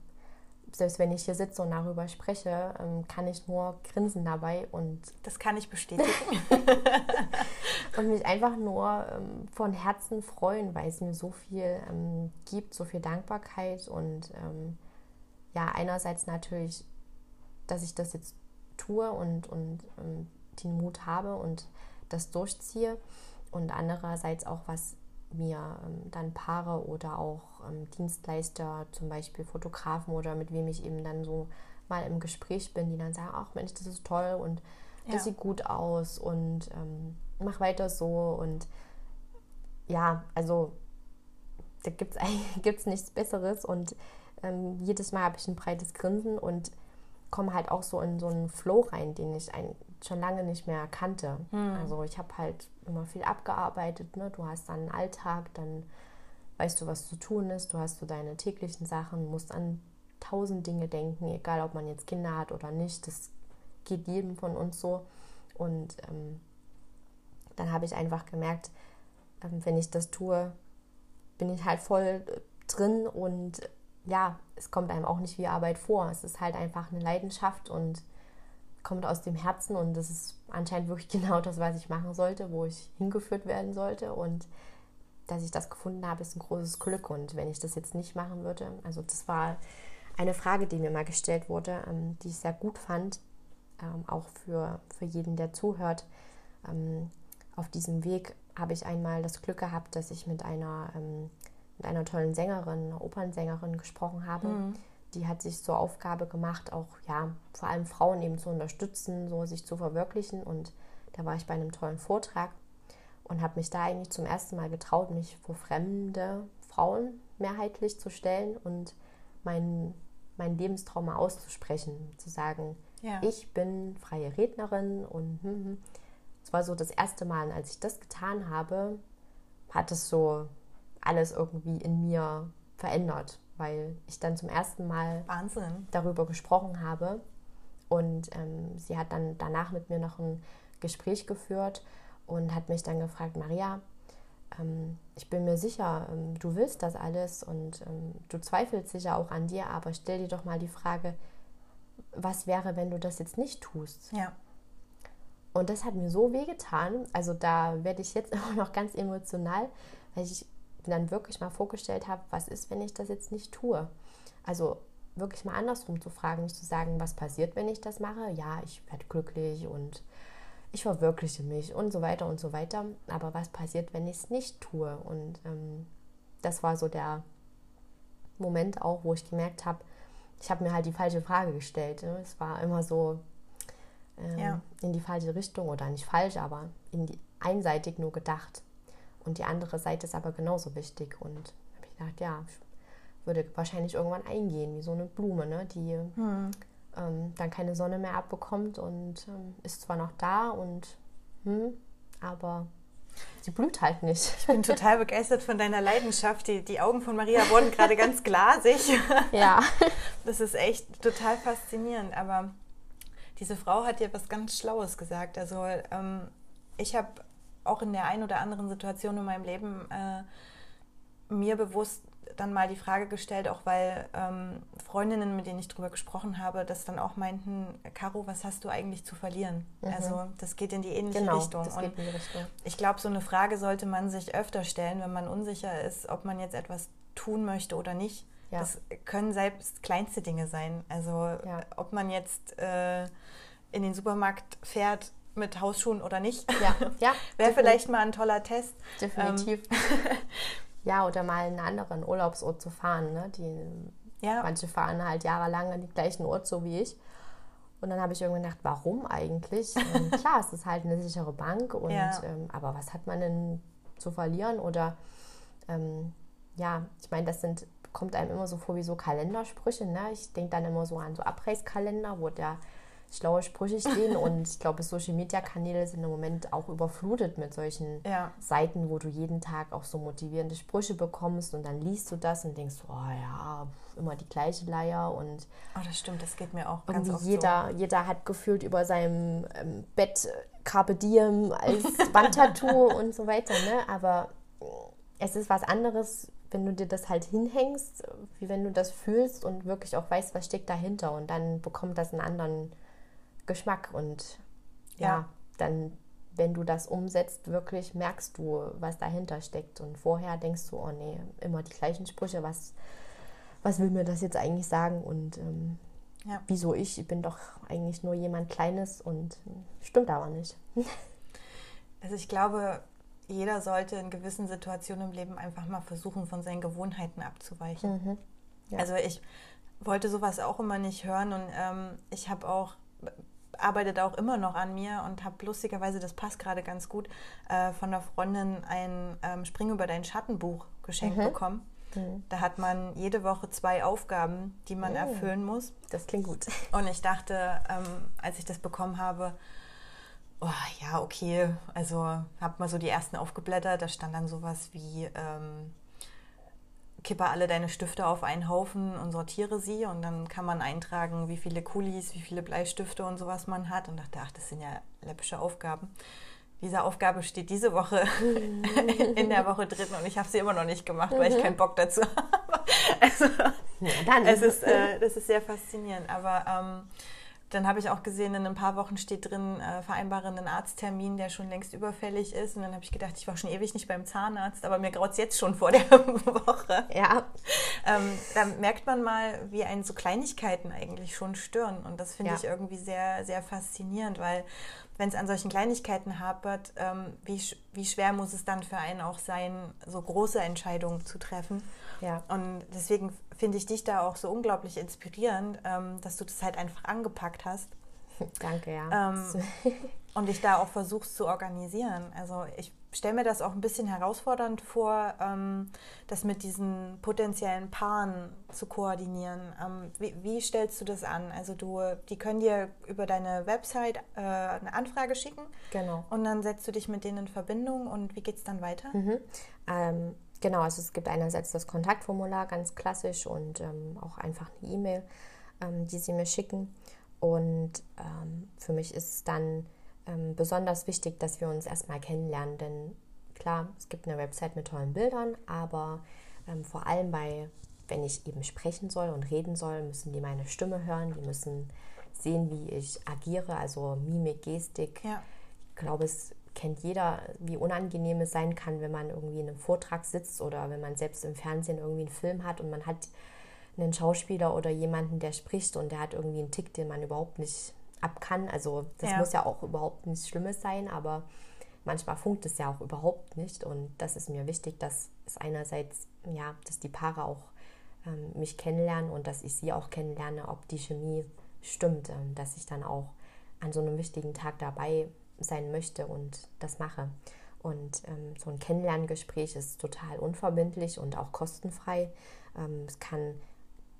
selbst wenn ich hier sitze und darüber spreche, ähm, kann ich nur grinsen dabei und das kann ich bestätigen. und mich einfach nur ähm, von Herzen freuen, weil es mir so viel ähm, gibt, so viel Dankbarkeit und ja einerseits natürlich, dass ich das jetzt tue und und den Mut habe und das durchziehe und andererseits auch was mir ähm, dann Paare oder auch ähm, Dienstleister, zum Beispiel Fotografen oder mit wem ich eben dann so mal im Gespräch bin, die dann sagen, ach Mensch, das ist toll und das ja. sieht gut aus und ähm, mach weiter so und ja, also da gibt es eigentlich gibt's nichts Besseres und ähm, jedes Mal habe ich ein breites Grinsen und komme halt auch so in so einen Flow rein, den ich ein, schon lange nicht mehr kannte. Hm. Also ich habe halt immer viel abgearbeitet. Ne? Du hast dann einen Alltag, dann weißt du, was zu tun ist. Du hast so deine täglichen Sachen, musst an tausend Dinge denken, egal ob man jetzt Kinder hat oder nicht. Das geht jedem von uns so. Und ähm, dann habe ich einfach gemerkt, ähm, wenn ich das tue, bin ich halt voll drin und ja, es kommt einem auch nicht wie Arbeit vor. Es ist halt einfach eine Leidenschaft und kommt aus dem Herzen und das ist anscheinend wirklich genau das, was ich machen sollte, wo ich hingeführt werden sollte. Und dass ich das gefunden habe, ist ein großes Glück. Und wenn ich das jetzt nicht machen würde, also das war eine Frage, die mir mal gestellt wurde, ähm, die ich sehr gut fand, ähm, auch für, für jeden, der zuhört. Ähm, auf diesem Weg habe ich einmal das Glück gehabt, dass ich mit einer, mit einer tollen Sängerin, einer Opernsängerin gesprochen habe. Mhm die hat sich zur Aufgabe gemacht, auch ja, vor allem Frauen eben zu unterstützen, so sich zu verwirklichen. Und da war ich bei einem tollen Vortrag und habe mich da eigentlich zum ersten Mal getraut, mich vor fremde Frauen mehrheitlich zu stellen und meinen mein Lebenstraum mal auszusprechen, zu sagen, ja. ich bin freie Rednerin und hm, hm. es war so das erste Mal, als ich das getan habe, hat es so alles irgendwie in mir verändert, weil ich dann zum ersten Mal Wahnsinn. darüber gesprochen habe und ähm, sie hat dann danach mit mir noch ein Gespräch geführt und hat mich dann gefragt, Maria, ähm, ich bin mir sicher, ähm, du willst das alles und ähm, du zweifelst sicher auch an dir, aber stell dir doch mal die Frage, was wäre, wenn du das jetzt nicht tust? Ja. Und das hat mir so wehgetan. Also da werde ich jetzt immer noch ganz emotional, weil ich dann wirklich mal vorgestellt habe, was ist, wenn ich das jetzt nicht tue? Also wirklich mal andersrum zu fragen, nicht zu sagen, was passiert, wenn ich das mache? Ja, ich werde glücklich und ich verwirkliche mich und so weiter und so weiter. Aber was passiert, wenn ich es nicht tue? Und ähm, das war so der Moment auch, wo ich gemerkt habe, ich habe mir halt die falsche Frage gestellt. Ne? Es war immer so ähm, ja. in die falsche Richtung oder nicht falsch, aber in die, einseitig nur gedacht. Und die andere Seite ist aber genauso wichtig. Und habe ich gedacht, ja, ich würde wahrscheinlich irgendwann eingehen, wie so eine Blume, ne? die hm ähm, dann keine Sonne mehr abbekommt und ähm, ist zwar noch da und hm, aber sie blüht halt nicht. Ich bin total begeistert von deiner Leidenschaft. Die, die Augen von Maria wurden gerade ganz glasig. Ja. Das ist echt total faszinierend. Aber diese Frau hat dir was ganz Schlaues gesagt. Also ähm, ich habe auch in der einen oder anderen Situation in meinem Leben äh, mir bewusst dann mal die Frage gestellt, auch weil ähm, Freundinnen, mit denen ich darüber gesprochen habe, das dann auch meinten, Caro, was hast du eigentlich zu verlieren? Mhm. Also das geht in die ähnliche genau, Richtung. Das geht in die Richtung. ich glaube, so eine Frage sollte man sich öfter stellen, wenn man unsicher ist, ob man jetzt etwas tun möchte oder nicht. Ja. Das können selbst kleinste Dinge sein. Also ja. ob man jetzt äh, in den Supermarkt fährt mit Hausschuhen oder nicht. Ja, ja wäre vielleicht mal ein toller Test. Definitiv. Ähm, Ja, oder mal in einen anderen Urlaubsort zu fahren. Ne? Die, ja. Manche fahren halt jahrelang an den gleichen Ort, so wie ich. Und dann habe ich irgendwann gedacht, warum eigentlich? Ähm, klar, es ist halt eine sichere Bank, und, ja. ähm, aber was hat man denn zu verlieren? Oder ähm, ja, ich meine, das sind, kommt einem immer so vor wie so Kalendersprüche. Ne? Ich denke dann immer so an so Abreißkalender, wo der schlaue Sprüche stehen und ich glaube, Social Media Kanäle sind im Moment auch überflutet mit solchen ja. Seiten, wo du jeden Tag auch so motivierende Sprüche bekommst und dann liest du das und denkst, oh ja, immer die gleiche Leier und oh, das stimmt, das geht mir auch ganz oft jeder, so. jeder hat gefühlt über seinem ähm, Bett Carpe Diem als Wandtattoo und so weiter, ne? aber es ist was anderes, wenn du dir das halt hinhängst, wie wenn du das fühlst und wirklich auch weißt, was steckt dahinter und dann bekommt das einen anderen Geschmack und ja, ja dann, wenn du das umsetzt, wirklich merkst du, was dahinter steckt. Und vorher denkst du, oh nee, immer die gleichen Sprüche, was, was will mir das jetzt eigentlich sagen? Und ähm, ja. wieso ich? Ich bin doch eigentlich nur jemand Kleines und stimmt aber nicht. Also ich glaube, jeder sollte in gewissen Situationen im Leben einfach mal versuchen, von seinen Gewohnheiten abzuweichen. Mhm. Ja. Also ich wollte sowas auch immer nicht hören und ähm, ich habe auch arbeite auch immer noch an mir und habe lustigerweise, das passt gerade ganz gut, äh, von der Freundin ein ähm, Spring über dein Schattenbuch geschenkt mhm. bekommen. Mhm. Da hat man jede Woche zwei Aufgaben, die man mhm. erfüllen muss. Das klingt gut. Und ich dachte, ähm, als ich das bekommen habe, oh, ja, okay, also habe mal so die ersten aufgeblättert, da stand dann sowas wie... Ähm, kippe alle deine Stifte auf einen Haufen und sortiere sie und dann kann man eintragen, wie viele Kulis, wie viele Bleistifte und sowas man hat und dachte, ach, das sind ja läppische Aufgaben. Diese Aufgabe steht diese Woche in der Woche drin und ich habe sie immer noch nicht gemacht, weil ich mhm. keinen Bock dazu habe. Also, ja, dann. Es ist, äh, das ist sehr faszinierend, aber ähm, dann habe ich auch gesehen, in ein paar Wochen steht drin, äh, vereinbare einen Arzttermin, der schon längst überfällig ist. Und dann habe ich gedacht, ich war schon ewig nicht beim Zahnarzt, aber mir graut es jetzt schon vor der Woche. Ja. Ähm, da merkt man mal, wie einen so Kleinigkeiten eigentlich schon stören. Und das finde ja. ich irgendwie sehr, sehr faszinierend, weil wenn es an solchen Kleinigkeiten hapert, ähm, wie, wie schwer muss es dann für einen auch sein, so große Entscheidungen zu treffen. Ja. Und deswegen finde ich dich da auch so unglaublich inspirierend, ähm, dass du das halt einfach angepackt hast. Danke, ja. Ähm, und dich da auch versuchst zu organisieren. Also ich stelle mir das auch ein bisschen herausfordernd vor, ähm, das mit diesen potenziellen Paaren zu koordinieren. Ähm, wie, wie, stellst du das an? Also du, die können dir über deine Website äh, eine Anfrage schicken. Genau. Und dann setzt du dich mit denen in Verbindung und wie geht es dann weiter? Mhm. Ähm, genau, also es gibt einerseits das Kontaktformular, ganz klassisch, und ähm, auch einfach eine E-Mail, ähm, die sie mir schicken. Und ähm, für mich ist es dann ähm, besonders wichtig, dass wir uns erstmal kennenlernen, denn klar, es gibt eine Website mit tollen Bildern, aber ähm, vor allem bei, wenn ich eben sprechen soll und reden soll, müssen die meine Stimme hören, die müssen sehen, wie ich agiere, also Mimik, Gestik. Ja. Ich glaube, es kennt jeder, wie unangenehm es sein kann, wenn man irgendwie in einem Vortrag sitzt oder wenn man selbst im Fernsehen irgendwie einen Film hat und man hat einen Schauspieler oder jemanden, der spricht und der hat irgendwie einen Tick, den man überhaupt nicht ab kann. Also das ja. muss ja auch überhaupt nichts Schlimmes sein, aber manchmal funkt es ja auch überhaupt nicht. Und das ist mir wichtig, dass es einerseits, ja, dass die Paare auch ähm, mich kennenlernen und dass ich sie auch kennenlerne, ob die Chemie stimmt, ähm, dass ich dann auch an so einem wichtigen Tag dabei sein möchte und das mache. Und ähm, so ein Kennenlerngespräch ist total unverbindlich und auch kostenfrei. Ähm, es kann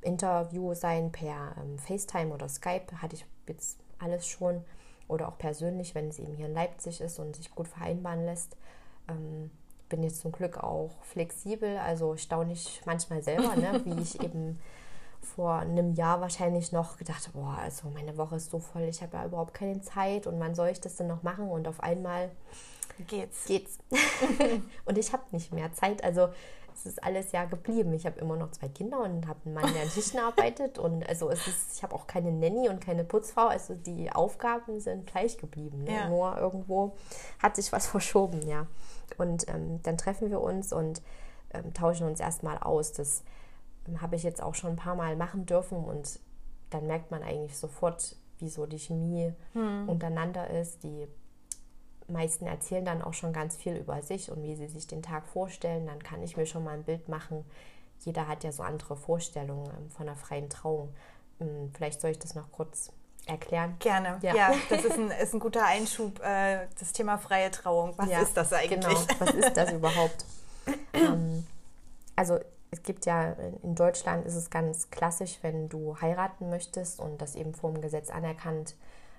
Interview sein per ähm, FaceTime oder Skype, hatte ich jetzt alles schon. Oder auch persönlich, wenn es eben hier in Leipzig ist und sich gut vereinbaren lässt. Ähm, bin jetzt zum Glück auch flexibel, also staune ich manchmal selber, ne, wie ich eben vor einem Jahr wahrscheinlich noch gedacht habe, boah, also meine Woche ist so voll, ich habe ja überhaupt keine Zeit und wann soll ich das denn noch machen? Und auf einmal geht's. geht's. und ich habe nicht mehr Zeit. Also es ist alles ja geblieben. Ich habe immer noch zwei Kinder und habe einen Mann, der an Tischen arbeitet. Und also es ist, ich habe auch keine Nanny und keine Putzfrau. Also die Aufgaben sind gleich geblieben. Ne? Ja. Nur irgendwo hat sich was verschoben, ja. Und ähm, dann treffen wir uns und ähm, tauschen uns erstmal aus. Das ähm, habe ich jetzt auch schon ein paar Mal machen dürfen und dann merkt man eigentlich sofort, wie so die Chemie hm. untereinander ist. Die meisten erzählen dann auch schon ganz viel über sich und wie sie sich den Tag vorstellen. Dann kann ich mir schon mal ein Bild machen. Jeder hat ja so andere Vorstellungen ähm, von einer freien Trauung. Hm, vielleicht soll ich das noch kurz erklären. Gerne. Ja, ja das ist ein, ist ein guter Einschub. Äh, das Thema freie Trauung. Was ja, ist das eigentlich? Genau, was ist das überhaupt? ähm, also es gibt ja in Deutschland ist es ganz klassisch, wenn du heiraten möchtest und das eben vom Gesetz anerkannt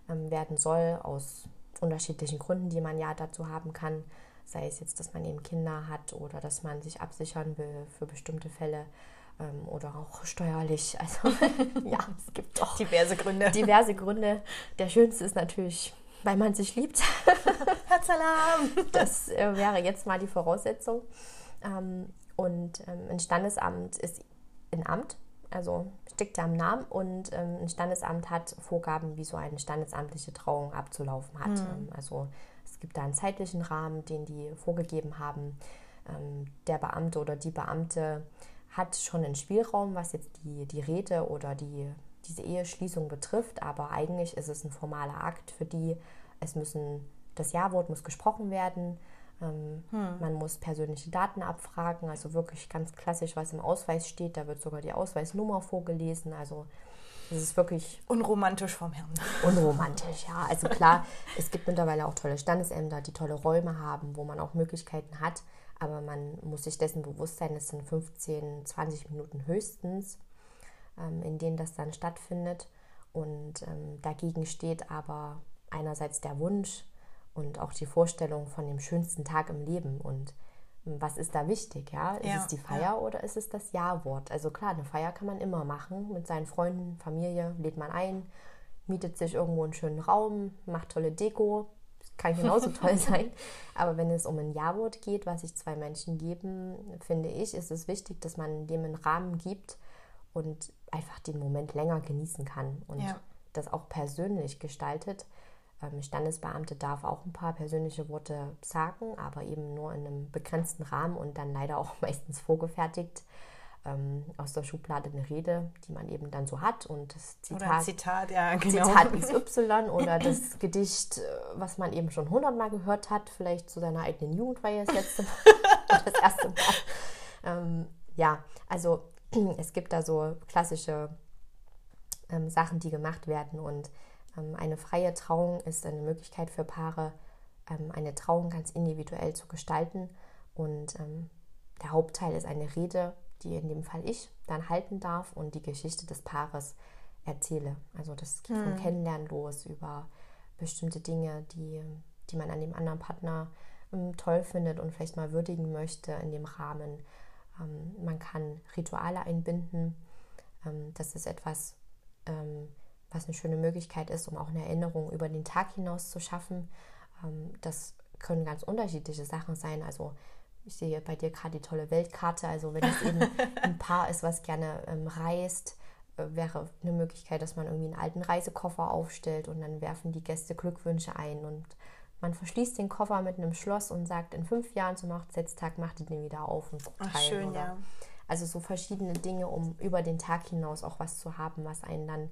ähm, werden soll aus unterschiedlichen Gründen, die man ja dazu haben kann. Sei es jetzt, dass man eben Kinder hat oder dass man sich absichern will für bestimmte Fälle ähm, oder auch steuerlich. Also ja, es gibt doch diverse Gründe. Diverse Gründe. Der schönste ist natürlich, weil man sich liebt. Herzsalam! Das äh, wäre jetzt mal die Voraussetzung. Ähm, und ähm, ein Standesamt ist ein Amt, also steckt ja im Namen und ähm, ein Standesamt hat Vorgaben, wie so eine standesamtliche Trauung abzulaufen hat. Mhm. Also es gibt da einen zeitlichen Rahmen, den die vorgegeben haben. Ähm, der Beamte oder die Beamte hat schon einen Spielraum, was jetzt die, die Rede oder die, diese Eheschließung betrifft, aber eigentlich ist es ein formaler Akt für die. Es müssen, das Ja-Wort muss gesprochen werden. Ähm, hm. Man muss persönliche Daten abfragen, also wirklich ganz klassisch, was im Ausweis steht. Da wird sogar die Ausweisnummer vorgelesen. Also es ist wirklich. Unromantisch vom Herrn. Unromantisch, ja. Also klar, es gibt mittlerweile auch tolle Standesämter, die tolle Räume haben, wo man auch Möglichkeiten hat. Aber man muss sich dessen bewusst sein, es sind 15, 20 Minuten höchstens, ähm, in denen das dann stattfindet. Und ähm, dagegen steht aber einerseits der Wunsch, und auch die Vorstellung von dem schönsten Tag im Leben und hm, was ist da wichtig, ja? Ist ja, es die Feier ja. oder ist es das Ja-Wort? Also klar, eine Feier kann man immer machen mit seinen Freunden, Familie, lädt man ein, mietet sich irgendwo einen schönen Raum, macht tolle Deko, kann genauso toll sein. Aber wenn es um ein Ja-Wort geht, was sich zwei Menschen geben, finde ich, ist es wichtig, dass man dem einen Rahmen gibt und einfach den Moment länger genießen kann und ja. das auch persönlich gestaltet ähm, Standesbeamte darf auch ein paar persönliche Worte sagen, aber eben nur in einem begrenzten Rahmen und dann leider auch meistens vorgefertigt. ähm, aus der Schublade eine Rede, die man eben dann so hat und das Zitat, oder Zitat, ja, genau. Zitat XY oder das Gedicht, äh, was man eben schon hundertmal gehört hat, vielleicht zu seiner eigenen Jugendweihe das letzte Mal das erste Mal. Ähm, ja, also es gibt da so klassische ähm, Sachen, die gemacht werden und ähm, eine freie Trauung ist eine Möglichkeit für Paare, ähm, eine Trauung ganz individuell zu gestalten und ähm, der Hauptteil ist eine Rede die in dem Fall ich dann halten darf und die Geschichte des Paares erzähle. Also das geht vom hm. Kennenlernen los über bestimmte Dinge, die, die man an dem anderen Partner ähm, toll findet und vielleicht mal würdigen möchte in dem Rahmen. Ähm, man kann Rituale einbinden. Ähm, das ist etwas, ähm, was eine schöne Möglichkeit ist, um auch eine Erinnerung über den Tag hinaus zu schaffen. Ähm, das können ganz unterschiedliche Sachen sein. Also ich sehe bei dir gerade die tolle Weltkarte. Also wenn es eben ein Paar ist, was gerne ähm, reist, äh, wäre eine Möglichkeit, dass man irgendwie einen alten Reisekoffer aufstellt und dann werfen die Gäste Glückwünsche ein und man verschließt den Koffer mit einem Schloss und sagt, in fünf Jahren zum Hochzeitstag macht ihr den wieder auf und guckt Ach, schön, oder, ja. Also so verschiedene Dinge, um über den Tag hinaus auch was zu haben, was einen dann,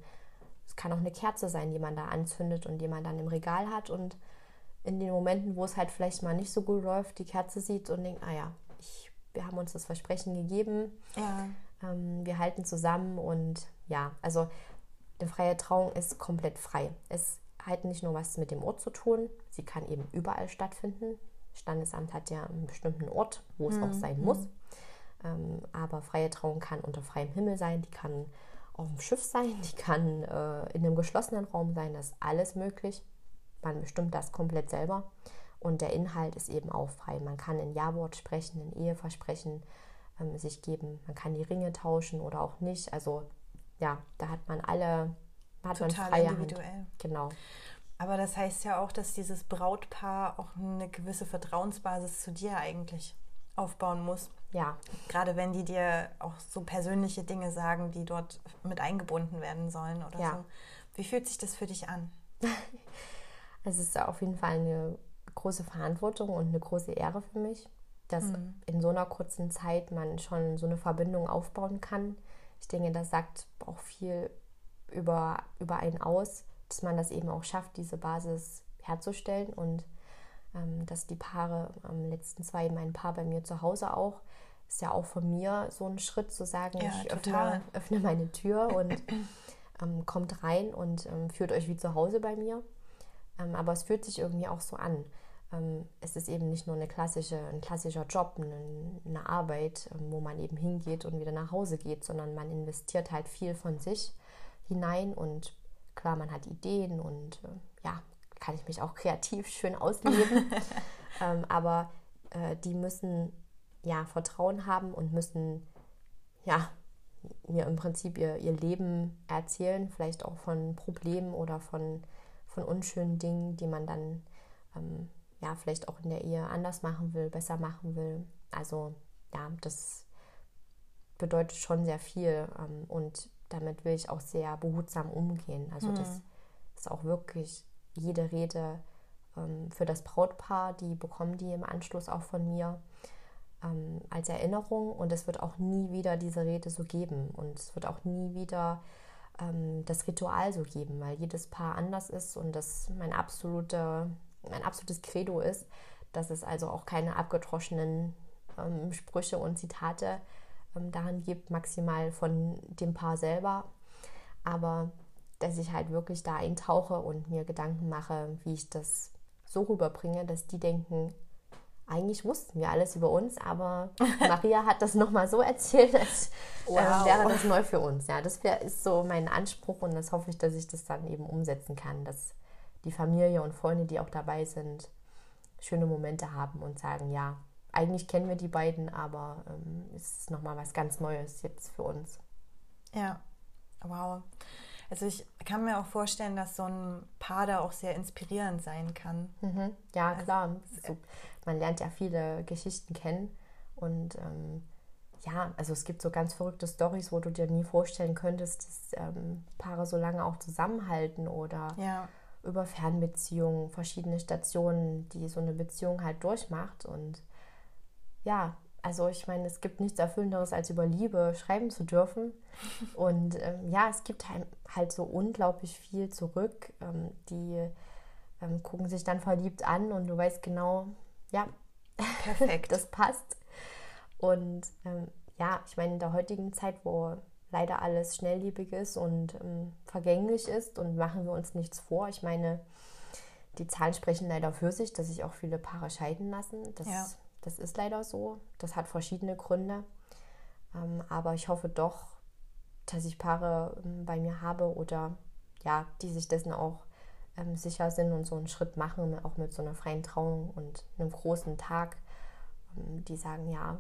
es kann auch eine Kerze sein, die man da anzündet und die man dann im Regal hat und in den Momenten, wo es halt vielleicht mal nicht so gut läuft, die Kerze sieht und denkt, ah ja, ich, wir haben uns das Versprechen gegeben, ja. ähm, wir halten zusammen und ja, also eine freie Trauung ist komplett frei. Es hat nicht nur was mit dem Ort zu tun, sie kann eben überall stattfinden. Standesamt hat ja einen bestimmten Ort, wo es mhm. auch sein muss. Ähm, aber freie Trauung kann unter freiem Himmel sein, die kann auf dem Schiff sein, die kann äh, in einem geschlossenen Raum sein, das ist alles möglich. Man bestimmt das komplett selber. Und der Inhalt ist eben auch frei. Man kann ein Ja-Wort sprechen, ein Eheversprechen ähm, sich geben. Man kann die Ringe tauschen oder auch nicht. Also ja, da hat man alle, hat Total man freie individuell. Hand. Genau. Aber das heißt ja auch, dass dieses Brautpaar auch eine gewisse Vertrauensbasis zu dir eigentlich aufbauen muss. Ja. Gerade wenn die dir auch so persönliche Dinge sagen, die dort mit eingebunden werden sollen oder ja. so. Wie fühlt sich das für dich an? Es ist auf jeden Fall eine große Verantwortung und eine große Ehre für mich, dass mhm. in so einer kurzen Zeit man schon so eine Verbindung aufbauen kann. Ich denke, das sagt auch viel über, über einen aus, dass man das eben auch schafft, diese Basis herzustellen und dass die Paare am letzten zwei, mein Paar bei mir zu Hause auch, ist ja auch von mir so ein Schritt zu sagen, ja, ich öffne, öffne, meine Tür und ähm, kommt rein und ähm, führt euch wie zu Hause bei mir. Ähm, aber es fühlt sich irgendwie auch so an. Ähm, es ist eben nicht nur eine klassische, ein klassischer Job, eine, eine Arbeit, ähm, wo man eben hingeht und wieder nach Hause geht, sondern man investiert halt viel von sich hinein und klar, man hat Ideen und äh, ja, kann ich mich auch kreativ schön ausleben. ähm, aber äh, die müssen ja Vertrauen haben und müssen ja mir im Prinzip ihr, ihr Leben erzählen, vielleicht auch von Problemen oder von von unschönen Dingen, die man dann ähm, ja vielleicht auch in der Ehe anders machen will, besser machen will. Also ja, das bedeutet schon sehr viel ähm, und damit will ich auch sehr behutsam umgehen. Also mhm. das ist auch wirklich jede Rede ähm, für das Brautpaar, die bekommen die im Anschluss auch von mir ähm, als Erinnerung und es wird auch nie wieder diese Rede so geben und es wird auch nie wieder ähm, das Ritual so geben, weil jedes Paar anders ist und das mein, absolute, mein absolutes Credo ist, dass es also auch keine abgedroschenen ähm, Sprüche und Zitate ähm, darin gibt, maximal von dem Paar selber. Aber dass ich halt wirklich da eintauche und mir Gedanken mache, wie ich das so rüberbringe, dass die denken, eigentlich wussten wir alles über uns, aber Maria hat das nochmal so erzählt, als äh, wow. äh, wäre das neu für uns. Ja, das wär, ist so mein Anspruch und das hoffe ich, dass ich das dann eben umsetzen kann, dass die Familie und Freunde, die auch dabei sind, schöne Momente haben und sagen, ja, eigentlich kennen wir die beiden, aber ähm, es ist nochmal was ganz Neues jetzt für uns. Ja, wow. Also ich kann mir auch vorstellen, dass so ein Paar da auch sehr inspirierend sein kann. Mhm. Ja, also, klar. So, man lernt ja viele Geschichten kennen und ähm, ja, also es gibt so ganz verrückte Stories, wo du dir nie vorstellen könntest, dass ähm, Paare so lange auch zusammenhalten oder ja. über Fernbeziehungen, verschiedene Stationen, die so eine Beziehung halt durchmacht und ja, also ich meine, es gibt nichts Erfüllenderes, als über Liebe schreiben zu dürfen. Und ähm, ja, es gibt halt so unglaublich viel zurück. Ähm, die ähm, gucken sich dann verliebt an und du weißt genau, ja, perfekt, das passt. Und ähm, ja, ich meine, in der heutigen Zeit, wo leider alles schnelllebig ist und ähm, vergänglich ist und machen wir uns nichts vor. Ich meine, die Zahlen sprechen leider für sich, dass sich auch viele Paare scheiden lassen. Das, ja. Das ist leider so. Das hat verschiedene Gründe. Ähm, aber ich hoffe doch, dass ich Paare ähm, bei mir habe oder ja, die sich dessen auch ähm, sicher sind und so einen Schritt machen, auch mit so einer freien Trauung und einem großen Tag, ähm, die sagen, ja,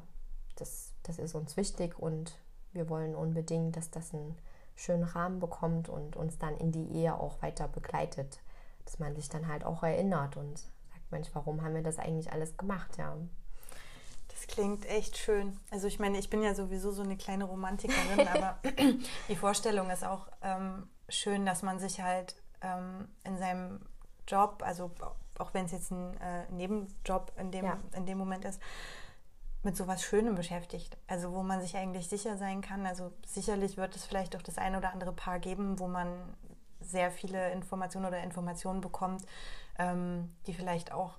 das, das ist uns wichtig und wir wollen unbedingt, dass das einen schönen Rahmen bekommt und uns dann in die Ehe auch weiter begleitet. Dass man sich dann halt auch erinnert und sagt, Mensch, warum haben wir das eigentlich alles gemacht? Ja. Das klingt echt schön. Also ich meine, ich bin ja sowieso so eine kleine Romantikerin, aber die Vorstellung ist auch ähm, schön, dass man sich halt ähm, in seinem Job, also auch wenn es jetzt ein äh, Nebenjob in dem, ja. in dem Moment ist, mit sowas Schönem beschäftigt. Also wo man sich eigentlich sicher sein kann. Also sicherlich wird es vielleicht auch das ein oder andere Paar geben, wo man sehr viele Informationen oder Informationen bekommt, ähm, die vielleicht auch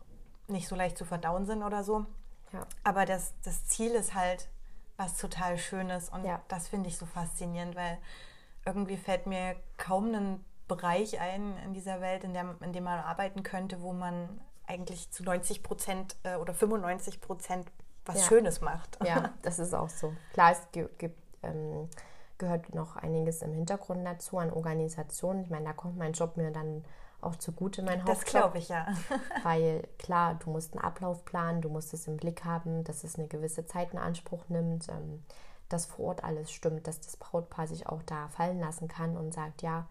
nicht so leicht zu verdauen sind oder so. Ja. Aber das, das Ziel ist halt was total Schönes und ja. das finde ich so faszinierend, weil irgendwie fällt mir kaum ein Bereich ein in dieser Welt, in, der, in dem man arbeiten könnte, wo man eigentlich zu 90 Prozent äh, oder 95 Prozent was ja. Schönes macht. Ja, das ist auch so. Klar, es gibt, ähm, gehört noch einiges im Hintergrund dazu an Organisationen. Ich meine, da kommt mein Job mir dann auch zugute, mein Hauptjob. Das glaube ich, ja. weil klar, du musst einen Ablauf planen, du musst es im Blick haben, dass es eine gewisse Zeit in Anspruch nimmt, ähm, dass vor Ort alles stimmt, dass das Brautpaar sich auch da fallen lassen kann und sagt, ja,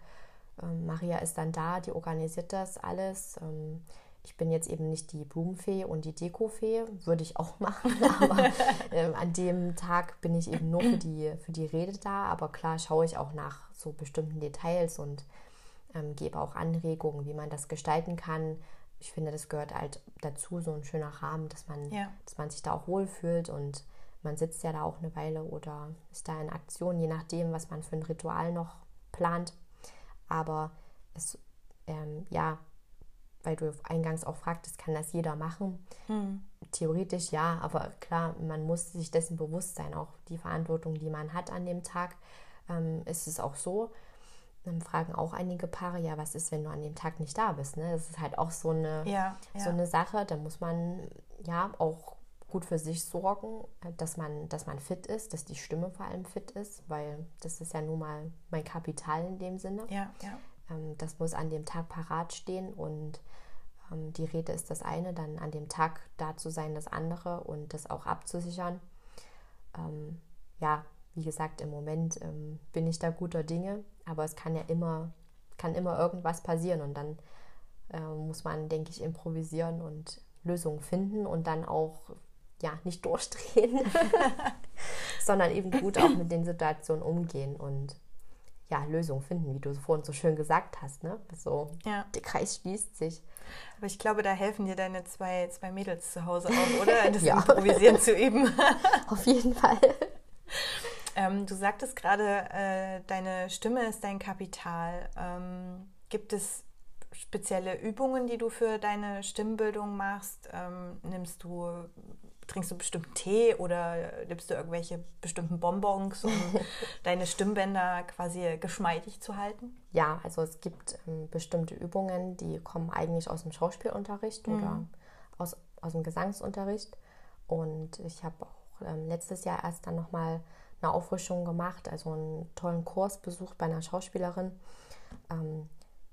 ähm, Maria ist dann da, die organisiert das alles. Ähm, ich bin jetzt eben nicht die Blumenfee und die Dekofee, würde ich auch machen, aber äh, an dem Tag bin ich eben nur für die, für die Rede da. Aber klar schaue ich auch nach so bestimmten Details und ähm, gebe auch Anregungen, wie man das gestalten kann. Ich finde, das gehört halt dazu, so ein schöner Rahmen, dass man, ja. dass man sich da auch wohlfühlt und man sitzt ja da auch eine Weile oder ist da in Aktion, je nachdem, was man für ein Ritual noch plant. Aber es, ähm, ja, weil du eingangs auch fragtest, kann das jeder machen? Hm. Theoretisch ja, aber klar, man muss sich dessen bewusst sein, auch die Verantwortung, die man hat an dem Tag, ähm, ist es auch so. Dann fragen auch einige Paare, ja, was ist, wenn du an dem Tag nicht da bist? Ne? Das ist halt auch so eine, ja, ja. so eine Sache. Da muss man ja auch gut für sich sorgen, dass man, dass man fit ist, dass die Stimme vor allem fit ist, weil das ist ja nun mal mein Kapital in dem Sinne. Ja, ja. Ähm, das muss an dem Tag parat stehen und ähm, die Rede ist das eine, dann an dem Tag da zu sein das andere und das auch abzusichern. Ähm, ja, wie gesagt, im Moment ähm, bin ich da guter Dinge, aber es kann ja immer, kann immer irgendwas passieren und dann äh, muss man, denke ich, improvisieren und Lösungen finden und dann auch ja nicht durchdrehen, sondern eben gut auch mit den Situationen umgehen und ja, Lösungen finden, wie du vorhin so schön gesagt hast. Ne? So, ja. Der Kreis schließt sich. Aber ich glaube, da helfen dir deine zwei, zwei Mädels zu Hause auch, oder? Das ja. Improvisieren zu üben. Auf jeden Fall. Ähm, du sagtest gerade, äh, deine Stimme ist dein Kapital. Ähm, gibt es spezielle Übungen, die du für deine Stimmbildung machst? Ähm, nimmst du trinkst du bestimmten Tee oder nimmst du irgendwelche bestimmten Bonbons, um deine Stimmbänder quasi geschmeidig zu halten? Ja, also es gibt ähm, bestimmte Übungen, die kommen eigentlich aus dem Schauspielunterricht mhm. oder aus, aus dem Gesangsunterricht. Und ich habe auch ähm, letztes Jahr erst dann nochmal eine Auffrischung gemacht, also einen tollen Kurs besucht bei einer Schauspielerin. Ähm,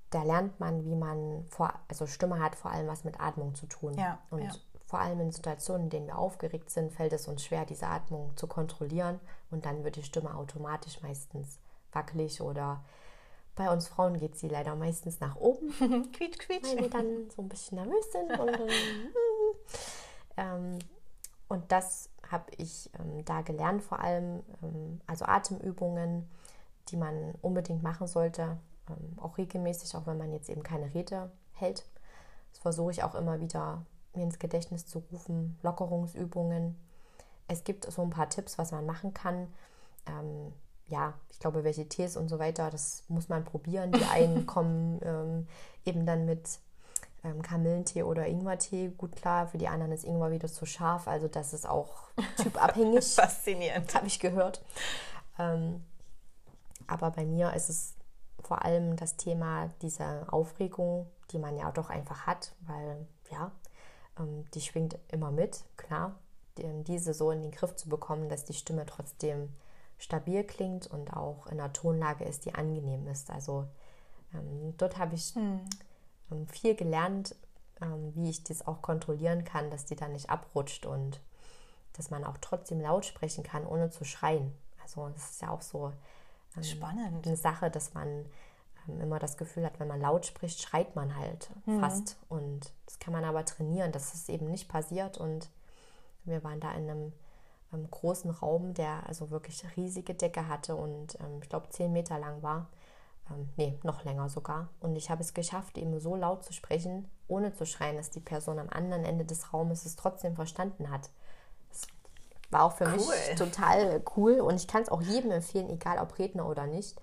da lernt man, wie man vor, also Stimme hat vor allem was mit Atmung zu tun. Ja, und ja vor allem in Situationen, in denen wir aufgeregt sind, fällt es uns schwer, diese Atmung zu kontrollieren und dann wird die Stimme automatisch meistens wackelig oder bei uns Frauen geht sie leider meistens nach oben. quietsch, quietsch. Weil wir dann so ein bisschen nervös sind. Und, dann, ähm, und das habe ich ähm, da gelernt, vor allem ähm, also Atemübungen, die man unbedingt machen sollte, ähm, auch regelmäßig, auch wenn man jetzt eben keine Rede hält. Das versuche ich auch immer wieder mir ins Gedächtnis zu rufen, Lockerungsübungen, es gibt so ein paar Tipps, was man machen kann. Ähm, ja, ich glaube, welche Tees und so weiter, das muss man probieren. Die einen kommen ähm, eben dann mit ähm, Kamillentee oder Ingwertee gut klar. Für die anderen ist Ingwer wieder zu scharf. Also das ist auch typabhängig. Faszinierend. Habe ich gehört. Ähm, aber bei mir ist es vor allem das Thema dieser Aufregung, die man ja doch einfach hat, weil ja, ähm, die schwingt immer mit, klar. Diese so in den Griff zu bekommen, dass die Stimme trotzdem stabil klingt und auch in einer Tonlage ist, die angenehm ist. Also ähm, dort habe ich hm. Ähm, viel gelernt, ähm, wie ich das auch kontrollieren kann, dass die dann nicht abrutscht und dass man auch trotzdem laut sprechen kann, ohne zu schreien. Also das ist ja auch so ähm, Spannend. eine Sache, dass man ähm, immer das Gefühl hat, wenn man laut spricht, schreit man halt mhm. fast. Und das kann man aber trainieren, dass es eben nicht passiert. Und wir waren da in einem, einem großen Raum, der also wirklich riesige Decke hatte und ähm, ich glaube zehn Meter lang war. Ähm, nee, noch länger sogar. Und ich habe es geschafft, eben so laut zu sprechen, ohne zu schreien, dass die Person am anderen Ende des Raumes es trotzdem verstanden hat. Das war auch für cool. mich total cool und ich kann es auch jedem empfehlen, egal ob Redner oder nicht.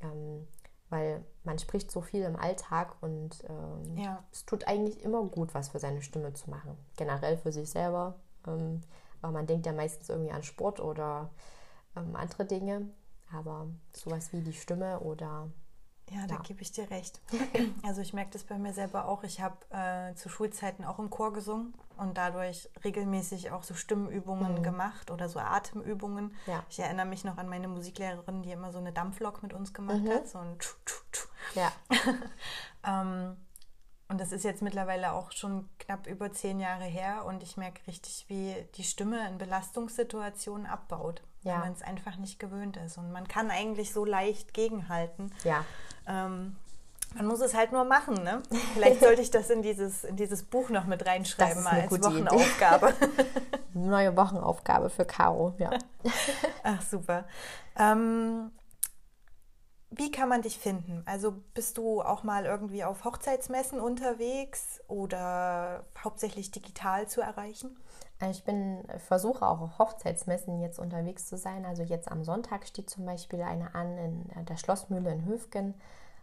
Ähm, weil man spricht so viel im Alltag und ähm, ja. es tut eigentlich immer gut, was für seine Stimme zu machen. Generell für sich selber, ähm, weil man denkt ja meistens irgendwie an Sport oder ähm, andere Dinge, aber sowas wie die Stimme oder ja, da ja. gebe ich dir recht. Also ich merke das bei mir selber auch. Ich habe äh, zu Schulzeiten auch im Chor gesungen und dadurch regelmäßig auch so Stimmenübungen mhm. gemacht oder so Atemübungen. Ja. Ich erinnere mich noch an meine Musiklehrerin, die immer so eine Dampflok mit uns gemacht mhm. hat, so ein tschu, tschu, tschu. Ja. ähm, und das ist jetzt mittlerweile auch schon knapp über zehn Jahre her und ich merke richtig, wie die Stimme in Belastungssituationen abbaut, ja. weil man es einfach nicht gewöhnt ist. Und man kann eigentlich so leicht gegenhalten. Ja. Ähm, man muss es halt nur machen, ne? Vielleicht sollte ich das in dieses, in dieses Buch noch mit reinschreiben, mal als Wochenaufgabe. Neue Wochenaufgabe für Caro, ja. Ach, super. Ähm, wie kann man dich finden? Also bist du auch mal irgendwie auf Hochzeitsmessen unterwegs oder hauptsächlich digital zu erreichen? Ich bin, versuche auch auf Hochzeitsmessen jetzt unterwegs zu sein. Also jetzt am Sonntag steht zum Beispiel eine an in der Schlossmühle in Höfgen.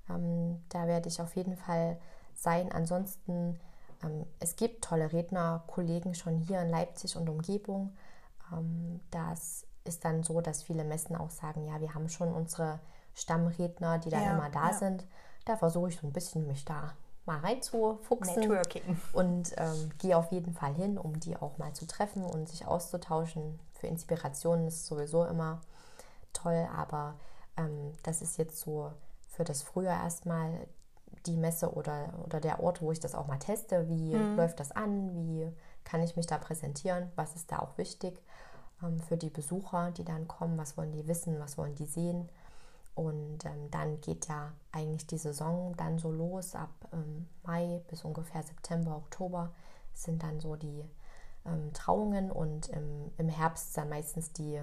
Ähm, da werde ich auf jeden Fall sein. Ansonsten, ähm, es gibt tolle Redner, Kollegen schon hier in Leipzig und Umgebung. Ähm, das ist dann so, dass viele Messen auch sagen, ja, wir haben schon unsere Stammredner, die dann ja, immer da ja. sind. Da versuche ich so ein bisschen mich da mal reinzufuchsen. Networking. Und ähm, gehe auf jeden Fall hin, um die auch mal zu treffen und sich auszutauschen. Für Inspirationen ist sowieso immer toll, aber ähm, das ist jetzt so für das Frühjahr erstmal die Messe oder, oder der Ort, wo ich das auch mal teste. Wie mhm. läuft das an? Wie kann ich mich da präsentieren? Was ist da auch wichtig ähm, für die Besucher, die dann kommen? Was wollen die wissen? Was wollen die sehen? Und ähm, dann geht ja eigentlich die Saison dann so los. Ab ähm, Mai bis ungefähr September, Oktober sind dann so die ähm, Trauungen und im, im Herbst dann meistens die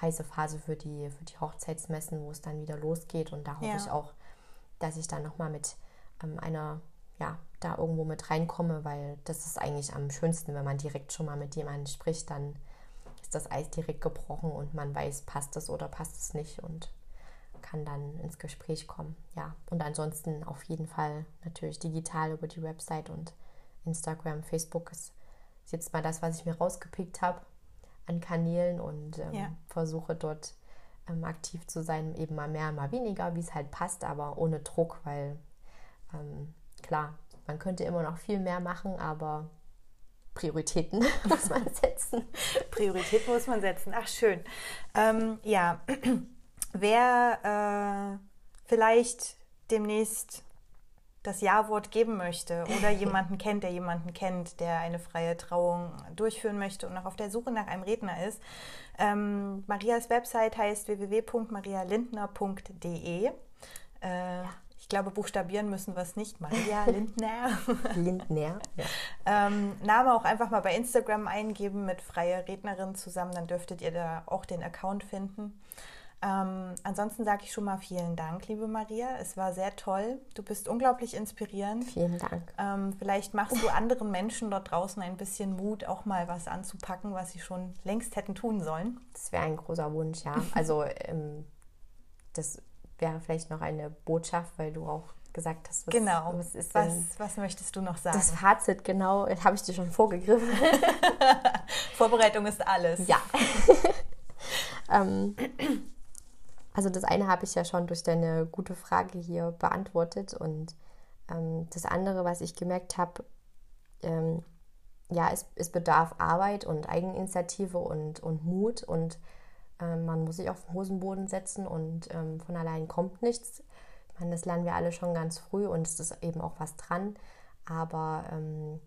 heiße Phase für die, für die Hochzeitsmessen, wo es dann wieder losgeht. Und da hoffe ja. ich auch, dass ich dann nochmal mit ähm, einer, ja, da irgendwo mit reinkomme, weil das ist eigentlich am schönsten, wenn man direkt schon mal mit jemandem spricht, dann ist das Eis direkt gebrochen und man weiß, passt es oder passt es nicht und kann dann ins Gespräch kommen. Ja, und ansonsten auf jeden Fall natürlich digital über die Website und Instagram, Facebook ist jetzt mal das, was ich mir rausgepickt habe an Kanälen und ähm, ja. versuche dort ähm, aktiv zu sein, eben mal mehr, mal weniger, wie es halt passt, aber ohne Druck, weil ähm, klar, man könnte immer noch viel mehr machen, aber Prioritäten muss man setzen. Prioritäten muss man setzen. Ach schön. Ähm, ja, wer äh, vielleicht demnächst das Ja-Wort geben möchte oder jemanden kennt, der jemanden kennt, der eine freie Trauung durchführen möchte und noch auf der Suche nach einem Redner ist. Ähm, Marias Website heißt www.marialindner.de. Äh, ja. Ich glaube, buchstabieren müssen wir es nicht. Maria Lindner. Lindner, ja. Ähm, Name auch einfach mal bei Instagram eingeben mit freie Rednerin zusammen, dann dürftet ihr da auch den Account finden. Ähm, ansonsten sage ich schon mal vielen Dank, liebe Maria. Es war sehr toll. Du bist unglaublich inspirierend. Vielen Dank. Ähm, vielleicht machst du anderen Menschen dort draußen ein bisschen Mut, auch mal was anzupacken, was sie schon längst hätten tun sollen. Das wäre ein großer Wunsch, ja. Also ähm, das wäre vielleicht noch eine Botschaft, weil du auch gesagt hast, was, genau. was ist was, was möchtest du noch sagen? Das Fazit, genau, habe ich dir schon vorgegriffen. Vorbereitung ist alles. Ja. ähm, also das eine habe ich ja schon durch deine gute Frage hier beantwortet und ähm, das andere, was ich gemerkt habe, ähm, ja, es, es bedarf Arbeit und Eigeninitiative und, und Mut und ähm, man muss sich auf den Hosenboden setzen und ähm, von allein kommt nichts. Ich meine, das lernen wir alle schon ganz früh und es ist eben auch was dran. Aber ähm,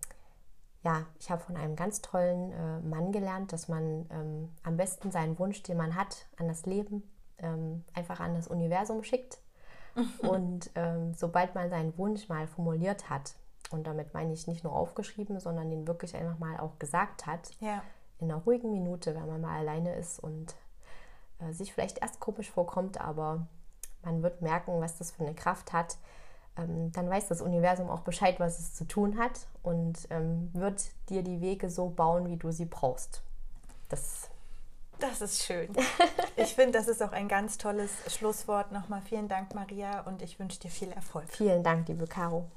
ja, ich habe von einem ganz tollen äh, Mann gelernt, dass man ähm, am besten seinen Wunsch, den man hat, an das Leben ähm, einfach an das Universum schickt. und ähm, sobald man seinen Wunsch mal formuliert hat, und damit meine ich nicht nur aufgeschrieben, sondern den wirklich einfach mal auch gesagt hat, ja. in einer ruhigen Minute, wenn man mal alleine ist und äh, sich vielleicht erst komisch vorkommt, aber man wird merken, was das für eine Kraft hat. Ähm, dann weiß das Universum auch Bescheid, was es zu tun hat und ähm, wird dir die Wege so bauen, wie du sie brauchst. Das das ist schön. Ich finde, das ist auch ein ganz tolles Schlusswort. Nochmal vielen Dank, Maria, und ich wünsche dir viel Erfolg. Vielen Dank, liebe Caro.